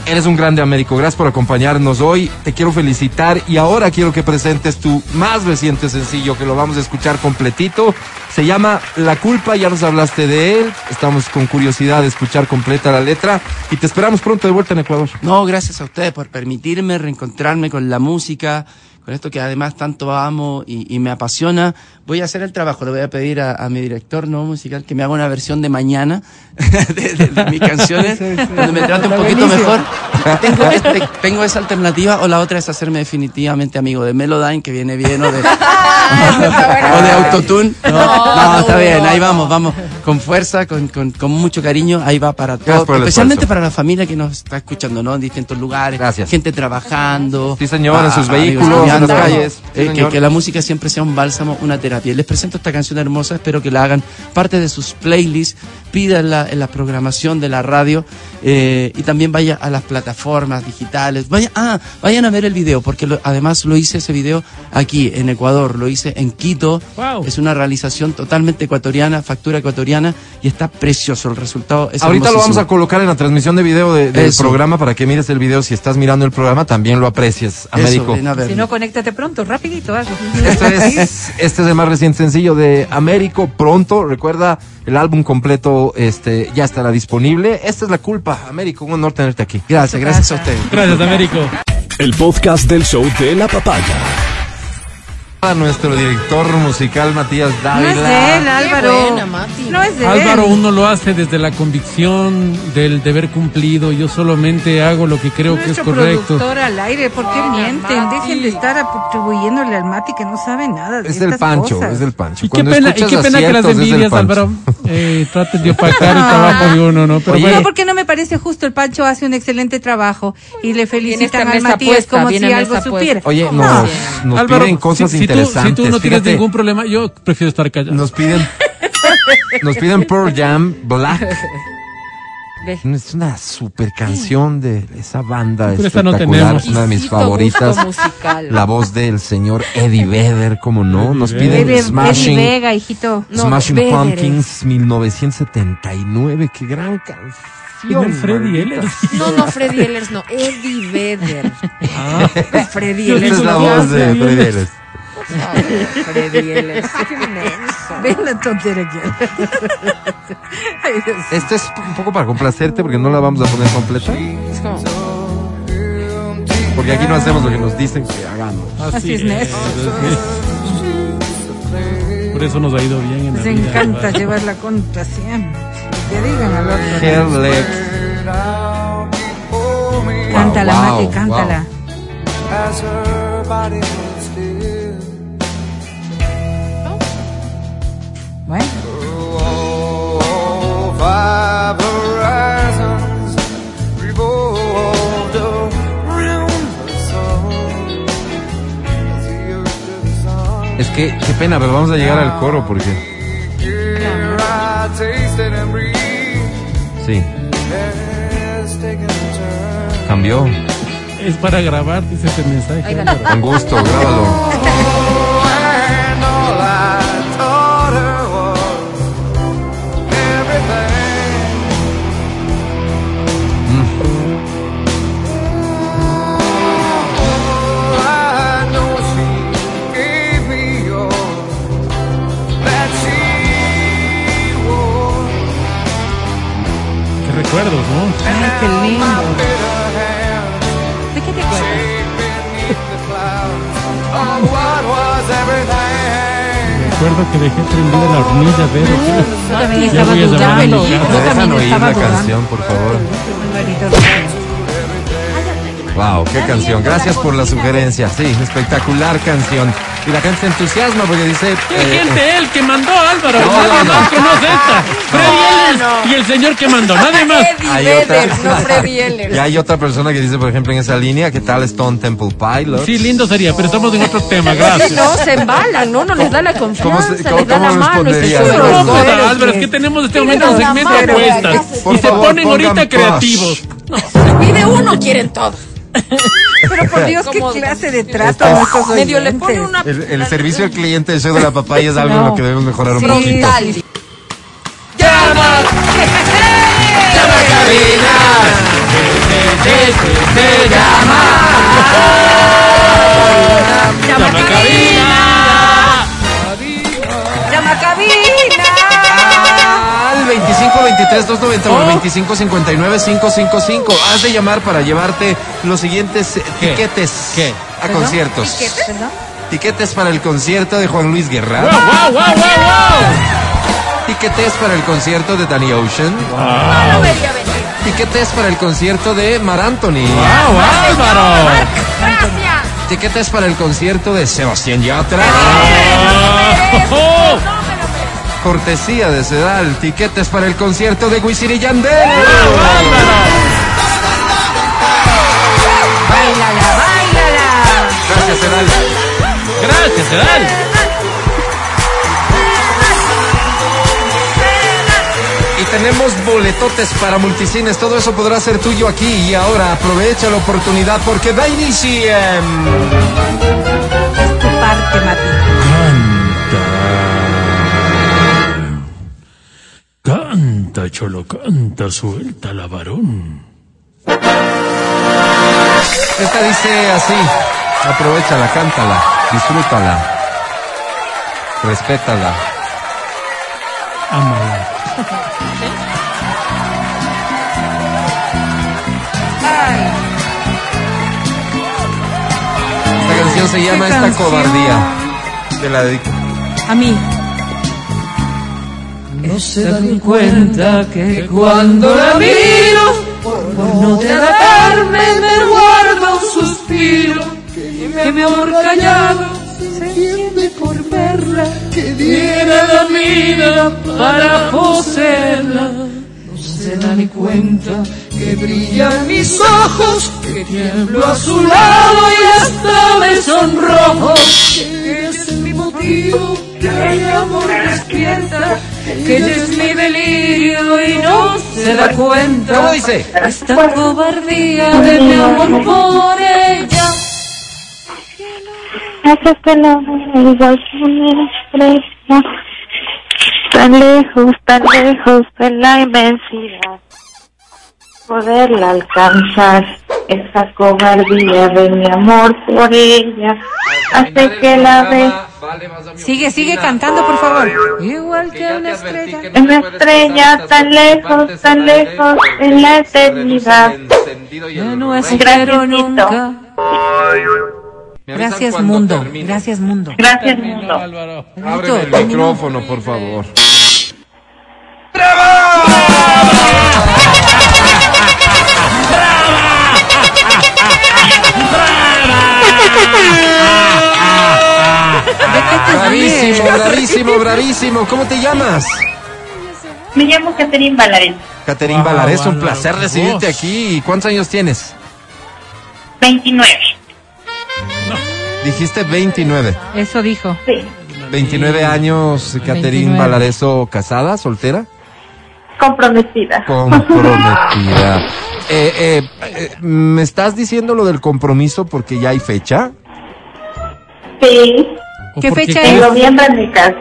Eres un grande Américo, gracias por acompañarnos hoy. Te quiero felicitar y ahora quiero que presentes tu más reciente sencillo que lo vamos a escuchar completito. Se llama La culpa, ya nos hablaste de él. Estamos con curiosidad de escuchar completa la letra y te esperamos pronto de vuelta en Ecuador. No, gracias a ustedes por permitirme reencontrarme con la música, con esto que además tanto amo y, y me apasiona, voy a hacer el trabajo. Le voy a pedir a, a mi director no musical que me haga una versión de mañana [LAUGHS] de, de- de mis canciones, donde me trate un poquito mejor. Tengo, este- tengo esa alternativa o la otra es hacerme definitivamente amigo de Melodyne, que viene bien, o de, [LAUGHS] o de Autotune. No, no, está bien, ahí vamos, vamos, con fuerza, con, con, con mucho cariño, ahí va para Gracias todo, por el especialmente esfuerzo. para la familia que nos está escuchando, ¿no? En distintos lugares, Gracias. gente trabajando. Sí, señor, en sus vehículos, las calles. Eh, que, la música siempre sea un bálsamo, una terapia. Les presento esta canción hermosa, espero que la hagan parte de sus playlists, pídanla en la programación de la radio eh, y también vaya a las plataformas digitales. Vaya, ah, vayan a ver el video, porque lo- además lo hice ese video aquí en Ecuador, lo hice en Quito. Wow. Es una realización totalmente ecuatoriana, factura ecuatoriana y está precioso el resultado. Es Ahorita lo vamos a colocar en la transmisión de video de- del Eso. programa para que mires el video. Si estás mirando el programa, también lo aprecies, Eso, Américo. ven a verlo. Si no, conéctate pronto, rapidito, hazlo. Este es, este es el más reciente sencillo de Américo. Pronto, recuerda, el álbum completo este, ya estará disponible. Esta es la culpa, Américo. Un honor tenerte aquí. Gracias, gracias a ustedes. Gracias, Américo. El podcast del show de la papaya. A nuestro director musical, Matías No es Dávila. de él, Álvaro. buena, Mati. No es de Álvaro, él. uno lo hace desde la convicción del deber cumplido. Yo solamente hago lo que creo que es Nuestro correcto. productor al aire, ¿por qué mienten? Mati. Dejen de estar atribuyéndole al Mati que no sabe nada de Es del Pancho, cosas. es del Pancho. Y qué Cuando pena, y qué pena que las envidias. Álvaro, eh, [LAUGHS] traten de opacar el trabajo de uno, ¿no? Pero Oye, bueno, No, porque no me parece justo. El Pancho hace un excelente trabajo y le felicitan al Matías puesta, como si algo supiera. Oye, No. nos, nos Álvaro, piden cosas si, si tú, si tú no tienes ningún problema, yo prefiero estar callado. Nos piden, nos piden Pearl Jam Black. Ve. Es una super canción de esa banda Pero esta no espectacular, una de mis favoritas. musical. La voz del señor Eddie Vedder, como no, nos piden Eddie, Eddie Smashing, Vega, hijito. No, Smashing Pumpkins 1979, qué gran canción. Freddy. No, no, Freddy Ehlers, no. Eddie Vedder. [LAUGHS] Ah, Freddy Yo Esa Ehlers. es la voz de Freddy no. Freddy. Qué inmenso. Ven la tontera que Ay, Dios. Esto es un poco para complacerte porque no la vamos a poner completa. Es como, Porque aquí no hacemos lo que nos dicen que hagamos. Así es, Ness. Por eso nos ha ido bien en la Les vida. encanta Álvaro. llevar la contra siempre. Que digan al otro. Hellec. Cántala, Wow, Mati, wow, Es que, qué pena, pero vamos a llegar al coro porque. Sí. Cambió. Es para grabar, dice ese mensaje. Con gusto, grábalo. Recuerdos, ¿no? ay, qué lindo. ¿De qué te acuerdas? Recuerdo que dejé prendida la hornilla, pero Yo también Ya estaba voy a llamar a mi dudando. casa. Yo Dejan también oír estaba la dudando. canción, por favor. Wow, qué canción. Gracias por la sugerencia. Sí, espectacular canción. Y la gente se entusiasma porque dice. ¿Qué eh, gente él que mandó Álvaro? No, Nadie no, más no. conoce esta. Freddy y el señor que mandó, nadie más. Eddie Hay Vedder, otra. no. Y hay otra persona que dice, por ejemplo, en esa línea, ¿qué tal Stone Temple Pilots? Sí, lindo sería, pero estamos en otro tema, gracias. no, se embalan, ¿no? No les da la confianza, ¿Cómo se- cómo- les da la cómo mano No. Álvaro, es que tenemos este momento un segmento de apuestas. Y se ponen ahorita creativos. Pide uno, quieren todos. [LAUGHS] Pero por Dios, qué clase de trato a nuestros Medio le pone una... El, el servicio al cliente show de la papaya es algo en lo que debemos mejorar un Sí. poquito. Brutal. Llama a cabina. Llama 2523-291-2559-555. Has de llamar para llevarte los siguientes eh, tiquetes ¿Qué? a conciertos. ¿Tiquetes? Tiquetes para el concierto de Juan Luis Guerra. Wow, wow, wow, wow! tiquetes para el concierto de Danny Ocean. No. Tiquetes para el concierto de Mar Anthony. ¡Wow, Álvaro! Gracias. Tiquetes para el concierto de Sebastián Yatra. ¡Oh! Cortesía de Sedal. Tiquetes para el concierto de Wisin y Yandel. Báilala, báilala. Gracias, Sedal. Gracias, Edal. Y tenemos boletotes para multicines. Todo eso podrá ser tuyo aquí y ahora. Aprovecha la oportunidad porque da inicio. Es tu parte, Mati. Canta, cholo, canta, suelta la varón. Esta dice así. Aprovechala, cántala, disfrútala. Respétala. Ámala. Ay, Esta canción se llama Esta canción. cobardía. Te la dedico. a mí. No se dan cuenta que cuando la miro, por no tratarme me guardo un suspiro, que mi amor callado se enciende por verla, que tiene la vida para poseerla. No se da ni cuenta que brillan mis ojos, que tiemblo a su lado y hasta me sonrojo, que es mi motivo, que hay amor despierta, que ella es mi delirio y no se da cuenta. ¿Cómo dice? Esta cobardía de mi amor por ella. Tan lejos, tan lejos de la inmensidad. Poderla alcanzar, esa cobardía de mi amor por ella, hace que la ve Sigue, sigue cantando, por favor. Igual que una estrella. una estrella tan lejos, tan lejos en la eternidad. Ya no espero nunca. Gracias, mundo. Gracias, mundo. Gracias, mundo. Álvaro. Ábreme el micrófono, por favor. [LAUGHS] Bravísimo, bravísimo, bravísimo. ¿Cómo te llamas? Me llamo Catherine Valaret, Caterín Wow, un placer recibirte aquí. ¿Cuántos años tienes? 29. Dijiste 29. Eso dijo. Sí, 29 años, Caterín 29. Valareso, casada, soltera, comprometida. comprometida. [LAUGHS] Eh, eh, eh, ¿Me estás diciendo lo del compromiso porque ya hay fecha? Sí, ¿O ¿Qué fecha en es? noviembre en mi casa.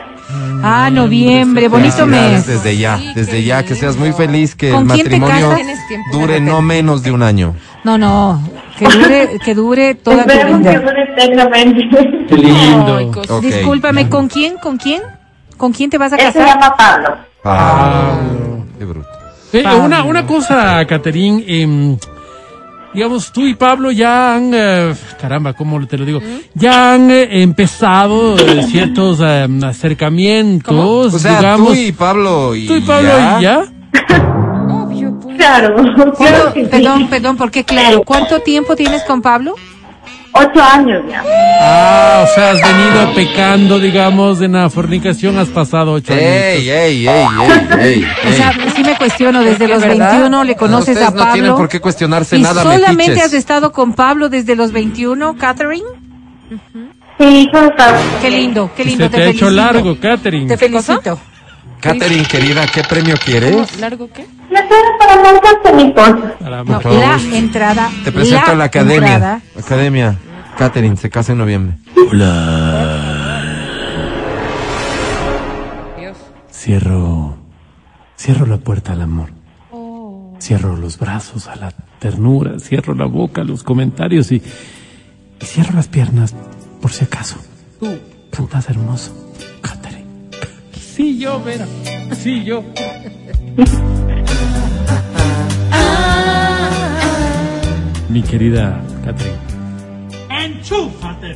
Ah, noviembre, bonito mes. Desde ya, desde ya, que seas muy feliz, que el ¿Con quién te matrimonio dure no menos de un año. No, no, que dure, que dure toda tu Esperemos que vida. dure eternamente. [LAUGHS] Qué lindo. Ay. Discúlpame, ¿con quién? ¿Con quién? ¿Con quién te vas a Él se casar? llama Pablo. Ah, qué bruto. Eh, una, una cosa, Caterín, em, digamos, tú y Pablo ya han, eh, caramba, ¿cómo te lo digo? Ya han eh, empezado eh, ciertos acercamientos, O sea, digamos. tú y Pablo y tú y Pablo ya. y ya. Obvio, pues. Claro, claro ¿Cuánto- que sí. perdón, perdón, porque claro, ¿cuánto tiempo tienes con Pablo? Ocho años ya. Ah, o sea, has venido pecando, digamos, en la fornicación, has pasado ocho años. Ey, ey, ey, ey, ey, O sea, ey. sí me cuestiono, desde los ¿verdad? 21 le conoces a Pablo. no tienen por qué cuestionarse y nada, solamente metiches. has estado con Pablo desde los 21, Catherine. Sí, hijo de Pablo. Qué lindo, qué Se lindo, te, te, ha hecho largo, Catherine. Te felicito. Catherine, querida, ¿qué premio quieres? ¿Largo qué? Para. No, la entrada. Te presento a la academia. entrada. Academia. Catherine, se casa en noviembre. Cierro, cierro la puerta al amor. Cierro los brazos a la ternura, cierro la boca a los comentarios y, y cierro las piernas por si acaso. Tú cantas hermoso. Sí, yo, Vera. Sí, yo. Mi querida Catherine. Enchúfate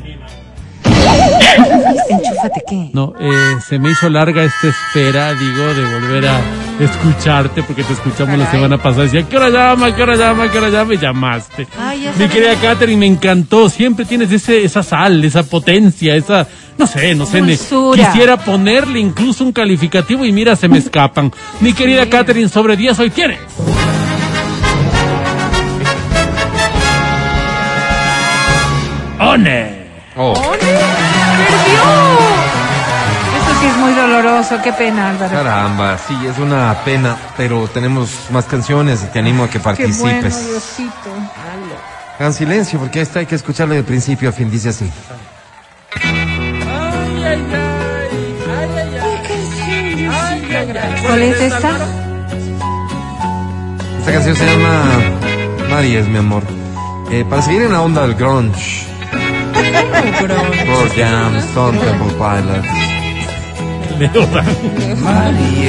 qué. No, eh, se me hizo larga esta espera, digo, de volver a escucharte, porque te escuchamos la Caray. semana pasada. Decía, ¿qué hora llama? ¿Qué hora llama? ¿Qué hora llama? Y llamaste. Ay, ya Mi querida Katherine, me encantó. Siempre tienes ese, esa sal, esa potencia, esa, no sé, no sé. Dulzura. Quisiera ponerle incluso un calificativo y mira, se me [LAUGHS] escapan. Mi querida Katherine, sobre 10 hoy tienes. ¡One! Oh, Eso sí es muy doloroso. Qué pena, Álvaro. caramba, sí, es una pena, pero tenemos más canciones y te animo a que Qué bueno, participes. Diosito. Hagan silencio, porque esta hay que escucharlo de principio a fin, dice así. ¿Cuál es esta? Esta canción se llama Mari es mi amor. Eh, para seguir en la onda del grunge. [LAUGHS] Pearl Jam, Stone Temple Pilots.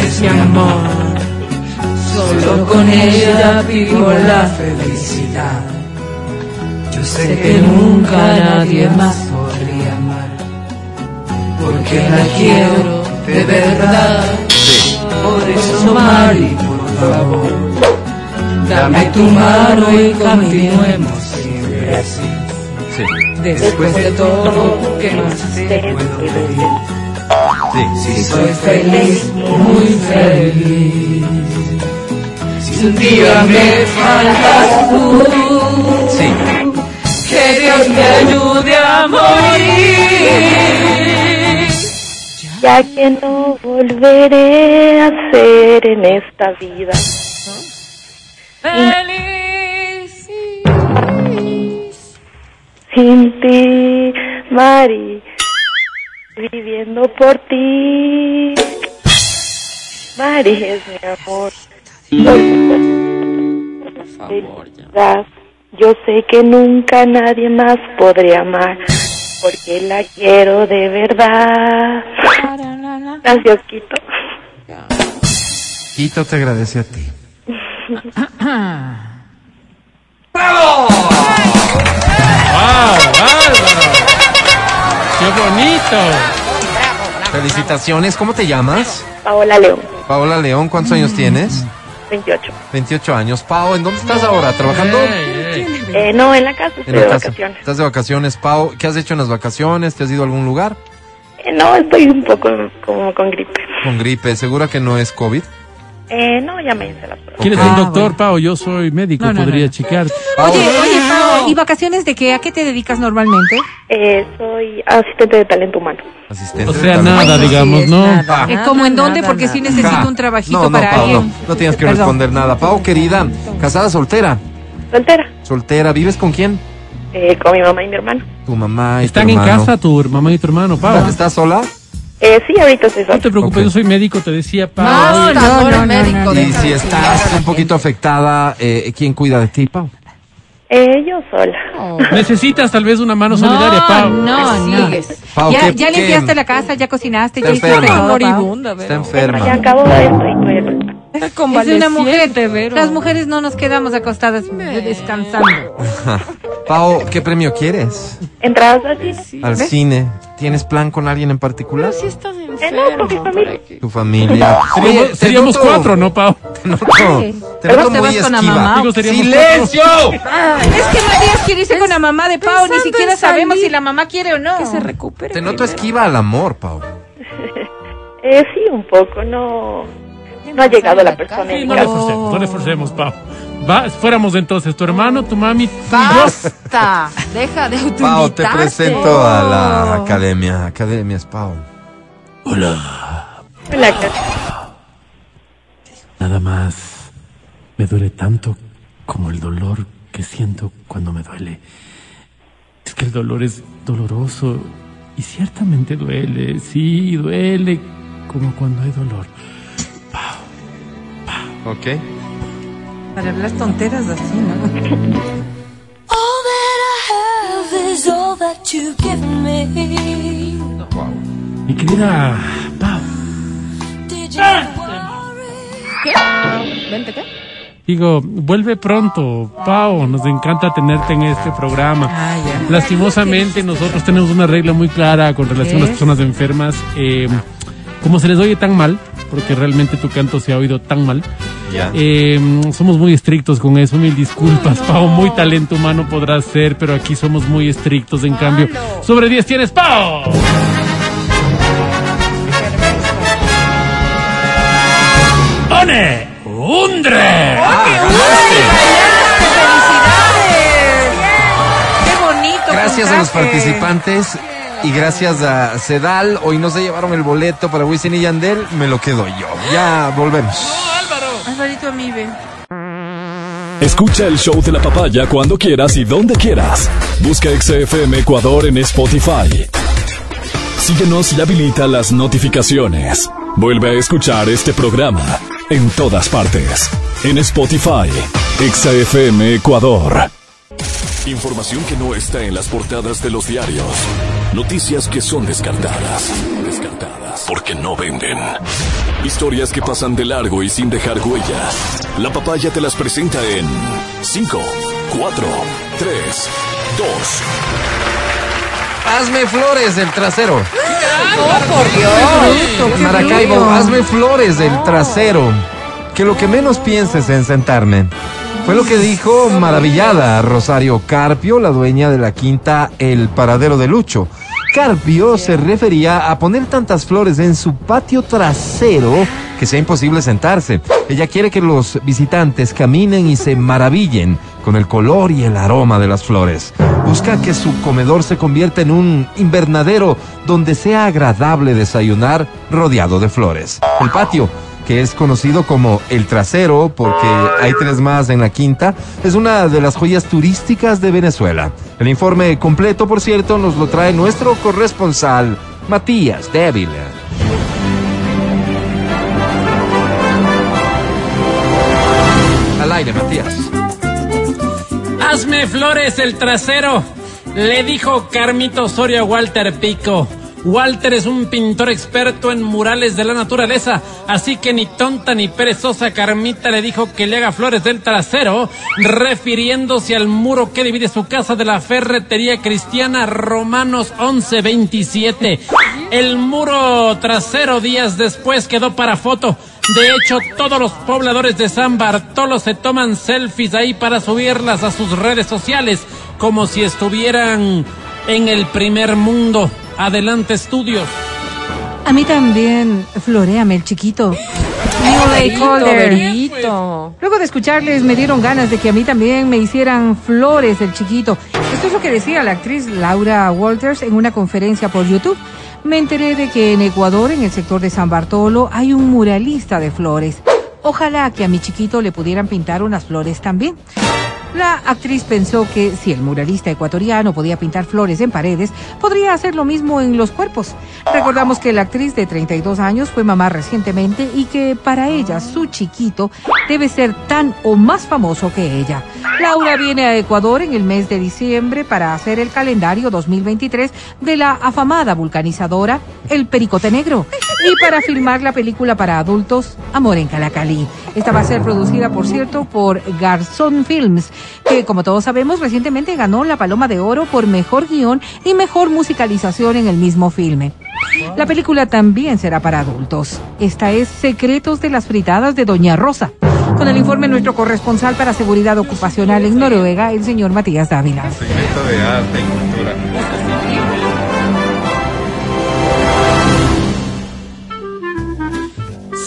es mi amor, solo con ella vivo la felicidad. Yo sé que nunca nadie más podría amar, porque la quiero de verdad. Por eso, Mari, por favor, dame tu mano y continuemos siempre así. Sí, Después de todo que no sé, puedo pedir. sí, sí. Soy feliz, muy feliz. Si un día me faltas tú, Sí, que Dios me ayude a morir. Que no volveré a ser en esta vida. Feliz. Sin ti, Mari, viviendo por ti. Mari es mi amor. Por favor, Yo sé que nunca nadie más podría amar, porque la quiero de verdad. Gracias, Quito. Quito te agradece a ti. ¡Wow, Álvaro! ¡Qué bonito! Felicitaciones, ¿cómo te llamas? Paola León, Paola León, ¿cuántos años tienes? 28. 28 años. Pao, ¿en dónde estás ahora? ¿Trabajando? Eh, no, en la casa, estoy En de la casa. vacaciones. ¿Estás de vacaciones, Pau? ¿Qué has hecho en las vacaciones? ¿Te has ido a algún lugar? [LAUGHS] No, estoy un poco como con gripe. Con gripe, ¿segura que no es COVID? Eh, no, ya me hice la prueba. ¿Quién es el Ah, doctor, bueno. Pau? Yo soy médico, No, no, podría no, no. chequear. Oye, oye, Pau, ¿y vacaciones de qué? ¿A qué te dedicas normalmente? Eh, soy asistente de talento humano. asistente. O de sea, talento. nada, digamos, ¿no? Ah. Eh, ¿Cómo en dónde? nada, Porque sí nada. necesito Ja. un trabajito no, no, para alguien. no, no tienes que Perdón. responder nada. Pau, querida, casada, soltera. Soltera, Soltera, ¿vives con quién? Eh, con mi mamá y mi hermano. Tu mamá y ¿Están tu en hermano. casa tu mamá y tu hermano, Pau? ¿Estás sola? Eh, sí, ahorita estoy No sola. te preocupes, yo soy médico, te decía, Pau. No, no, no, no, no, médico. no, Y si estás un poquito afectada, eh, ¿quién cuida de ti, Pau? Eh, yo sola. Necesitas tal vez una mano solidaria, Pau. No, no. Sigues. Pau, ya ¿qué- ya qué- limpiaste la casa, ya cocinaste, ya Está hiciste enferma. todo, Está Vero. Ya enferma. acabo de esto y estoy enferma. Es una mujer. Las mujeres no nos quedamos acostadas descansando. [LAUGHS] Pau, ¿qué premio quieres? ¿Entradas así? Al cine. ¿Tienes plan con alguien en particular? Si estás Eh, enfermo. no, con mi familia. Tu familia. Seríamos, te seríamos noto- cuatro, ¿no, Pau? [LAUGHS] Te noto, te Pero noto te muy vas con la esquiva. mamá. Digo, seríamos ¡Silencio! Es que Matías quiere irse con la mamá de Pau, ni siquiera sabemos si la mamá quiere o no. Que se recupere. Te noto primero. esquiva al amor, Pau. [LAUGHS] Eh, sí, un poco. No, no ha llegado la persona Sí, no le forcemos, no le forcemos, Pau. Va, fuéramos entonces tu hermano, tu mami, tú y. Basta. Deja de Pau, te presento a la academia. Academia es Pau. Hola, Kat. Nada más me duele tanto como el dolor que siento cuando me duele. Es que el dolor es doloroso y ciertamente duele, sí, duele como cuando hay dolor. ¿Ok? Para hablar tonteras así, ¿no? [LAUGHS] All that I have is all that you give me. Mi querida Pau, worry? ¿Qué? ¿Vente qué? Digo, vuelve pronto, Pau, nos encanta tenerte en este programa. Ah, ya. Lastimosamente nosotros tenemos una regla muy clara con relación a las personas enfermas. eh, como se les oye tan mal, porque realmente tu canto se ha oído tan mal, Ya. eh, somos muy estrictos con eso. Mil disculpas, Pau, muy talento humano podrás ser, pero aquí somos muy estrictos. En cambio, sobre 10 tienes Pau. ¡One! ¡Undre! ¡Qué bonito! Gracias a los participantes y gracias a Sedal. Hoy no se llevaron el boleto para Wisin y Yandel. Me lo quedo yo. Ya volvemos. Alvarito. Escucha el show de la papaya cuando quieras y donde quieras. Busca XFM Ecuador en Spotify. Síguenos y habilita las notificaciones. Vuelve a escuchar este programa en todas partes. En Spotify, XFM Ecuador. Información que no está en las portadas de los diarios. Noticias que son descartadas. Descartadas. Porque no venden. Historias que pasan de largo y sin dejar huella. La papaya te las presenta en 5, 4, 3, 2. Hazme flores del trasero. ¡Oh, por Dios! Maracaibo, hazme flores del trasero. Que lo que menos pienses en sentarme. Fue lo que dijo maravillada Rosario Carpio, la dueña de la quinta El Paradero de Lucho. Carpio se refería a poner tantas flores en su patio trasero que sea imposible sentarse. Ella quiere que los visitantes caminen y se maravillen con el color y el aroma de las flores. Busca que su comedor se convierta en un invernadero donde sea agradable desayunar rodeado de flores. El patio que es conocido como El Trasero, porque hay tres más en la quinta, es una de las joyas turísticas de Venezuela. El informe completo, por cierto, nos lo trae nuestro corresponsal, Matías Dávila. Al aire, Matías. Hazme flores el trasero, le dijo Carmito Osorio a Walter Pico. Walter es un pintor experto en murales de la naturaleza, así que ni tonta ni perezosa Carmita le dijo que le haga flores del trasero, refiriéndose al muro que divide su casa de la ferretería cristiana Romanos 11:27. El muro trasero días después quedó para foto. De hecho, todos los pobladores de San Bartolo se toman selfies ahí para subirlas a sus redes sociales, como si estuvieran en el primer mundo. Adelante, estudios. A mí también, floréame el chiquito. New. Luego de escucharles me dieron ganas de que a mí también me hicieran flores el chiquito. Esto es lo que decía la actriz Laura Walters en una conferencia por YouTube. Me enteré de que en Ecuador, en el sector de San Bartolo, hay un muralista de flores. Ojalá que a mi chiquito le pudieran pintar unas flores también. La actriz pensó que si el muralista ecuatoriano podía pintar flores en paredes, podría hacer lo mismo en los cuerpos. Recordamos que la actriz de 32 años fue mamá recientemente y que para ella su chiquito debe ser tan o más famoso que ella. Laura viene a Ecuador en el mes de diciembre para hacer el calendario 2023 de la afamada vulcanizadora El Pericote Negro y para filmar la película para adultos Amor en Calacalí. Esta va a ser producida, por cierto, por Garzón Films, que como todos sabemos recientemente ganó la Paloma de Oro por mejor guion y mejor musicalización en el mismo filme. La película también será para adultos. Esta es Secretos de las Fritadas de Doña Rosa. Con el informe de nuestro corresponsal para seguridad ocupacional en Noruega, el señor Matías Dávila. Segmento de arte y cultura.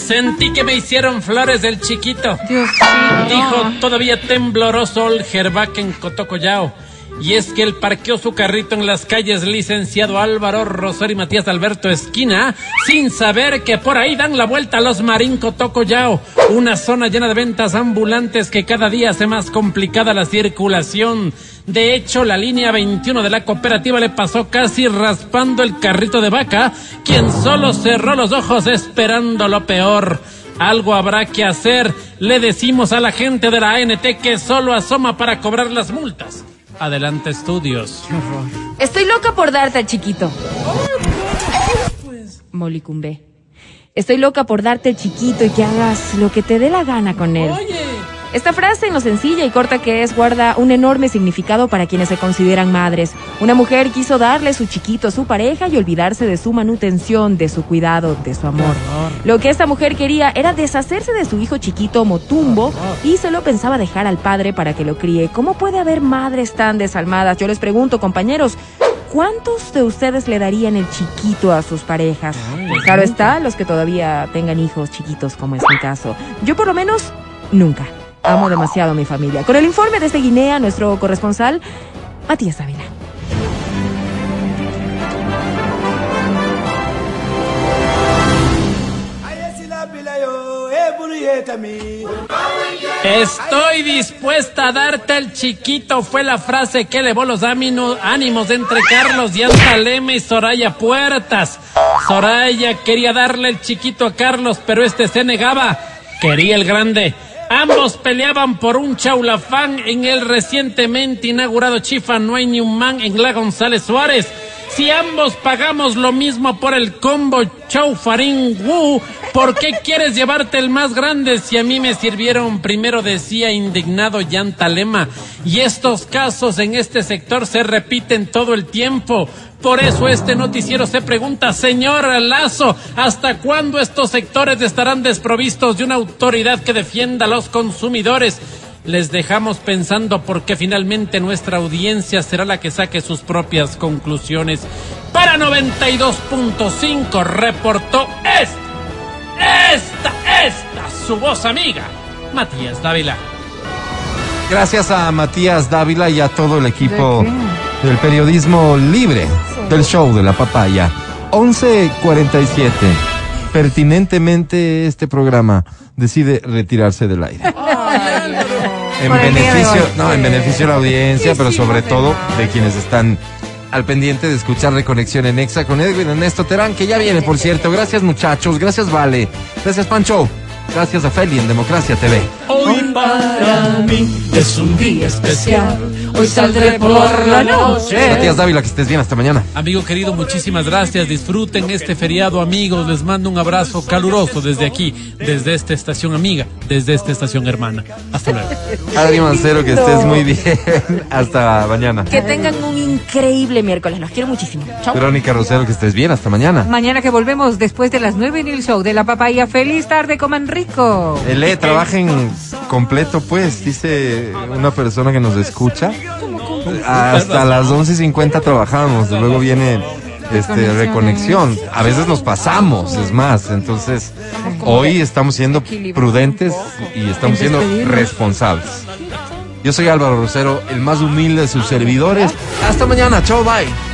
Sentí que me hicieron flores del chiquito. Dios Dijo todavía tembloroso Olgerback en Cotocollao. Y es que él parqueó su carrito en las calles licenciado Álvaro Rosario y Matías Alberto Esquina sin saber que por ahí dan la vuelta a los Marín Cotocollao, una zona llena de ventas ambulantes que cada día hace más complicada la circulación. De hecho, la línea 21 de la cooperativa le pasó casi raspando el carrito de vaca, quien solo cerró los ojos esperando lo peor. Algo habrá que hacer, le decimos a la gente de la ANT que solo asoma para cobrar las multas. Adelante, estudios. Estoy loca por darte, chiquito. Molicumbe. Estoy loca por darte el chiquito y que hagas lo que te dé la gana con él. Esta frase, en lo sencilla y corta que es, guarda un enorme significado para quienes se consideran madres. Una mujer quiso darle su chiquito a su pareja y olvidarse de su manutención, de su cuidado, de su amor. Lo que esta mujer quería era deshacerse de su hijo chiquito Motumbo y se lo pensaba dejar al padre para que lo críe. ¿Cómo puede haber madres tan desalmadas? Yo les pregunto, compañeros, ¿cuántos de ustedes le darían el chiquito a sus parejas? Claro está, los que todavía tengan hijos chiquitos, como es mi caso. Yo por lo menos, nunca. Amo demasiado a mi familia. Con el informe desde Guinea, nuestro corresponsal, Matías Ávila. Estoy dispuesta a darte el chiquito, fue la frase que elevó los ánimos entre Carlos Leme y Soraya Puertas. Soraya quería darle el chiquito a Carlos, pero este se negaba. Quería el grande. Ambos peleaban por un chaulafán en el recientemente inaugurado Chifa No hay ni un man en la González Suárez. Si ambos pagamos lo mismo por el combo Chaufarín Wu, ¿por qué quieres llevarte el más grande si a mí me sirvieron primero? Decía indignado Yantalema. Y estos casos en este sector se repiten todo el tiempo. Por eso este noticiero se pregunta, señor Lazo, ¿hasta cuándo estos sectores estarán desprovistos de una autoridad que defienda a los consumidores? Les dejamos pensando porque finalmente nuestra audiencia será la que saque sus propias conclusiones. Para 92.5 reportó esta, esta, esta, su voz amiga, Matías Dávila. Gracias a Matías Dávila y a todo el equipo del periodismo libre del show de la papaya. 11.47. Pertinentemente este programa decide retirarse del aire. En Por el beneficio, no, en beneficio de la audiencia, pero sobre todo de quienes están al pendiente de escuchar Reconexión en Exa con Edwin Ernesto Terán, que ya viene, por cierto. Gracias, muchachos. Gracias, Vale. Gracias, Pancho. Gracias a Feli en Democracia TV. Hoy para mí es un día especial. Hoy saldré por la noche. Matías Dávila, que estés bien. Hasta mañana. Amigo querido, muchísimas gracias. Disfruten este feriado, amigos. Les mando un abrazo caluroso desde aquí, desde esta estación amiga, desde esta estación hermana. Hasta luego. [LAUGHS] Adri Mancero, que estés muy bien. [LAUGHS] Hasta mañana. Que tengan un increíble miércoles. Los quiero muchísimo. Chao. Verónica Rosero, que estés bien. Hasta mañana. Mañana que volvemos después de las 9 en el show de la papaya. Feliz tarde, coman rico. Ele, trabajen completo, pues, dice una persona que nos escucha. Hasta las 11.50 trabajamos, luego viene este reconexión. A veces nos pasamos, es más. Entonces, hoy estamos siendo prudentes y estamos siendo responsables. Yo soy Álvaro Rosero, el más humilde de sus servidores. Hasta mañana, chao, bye.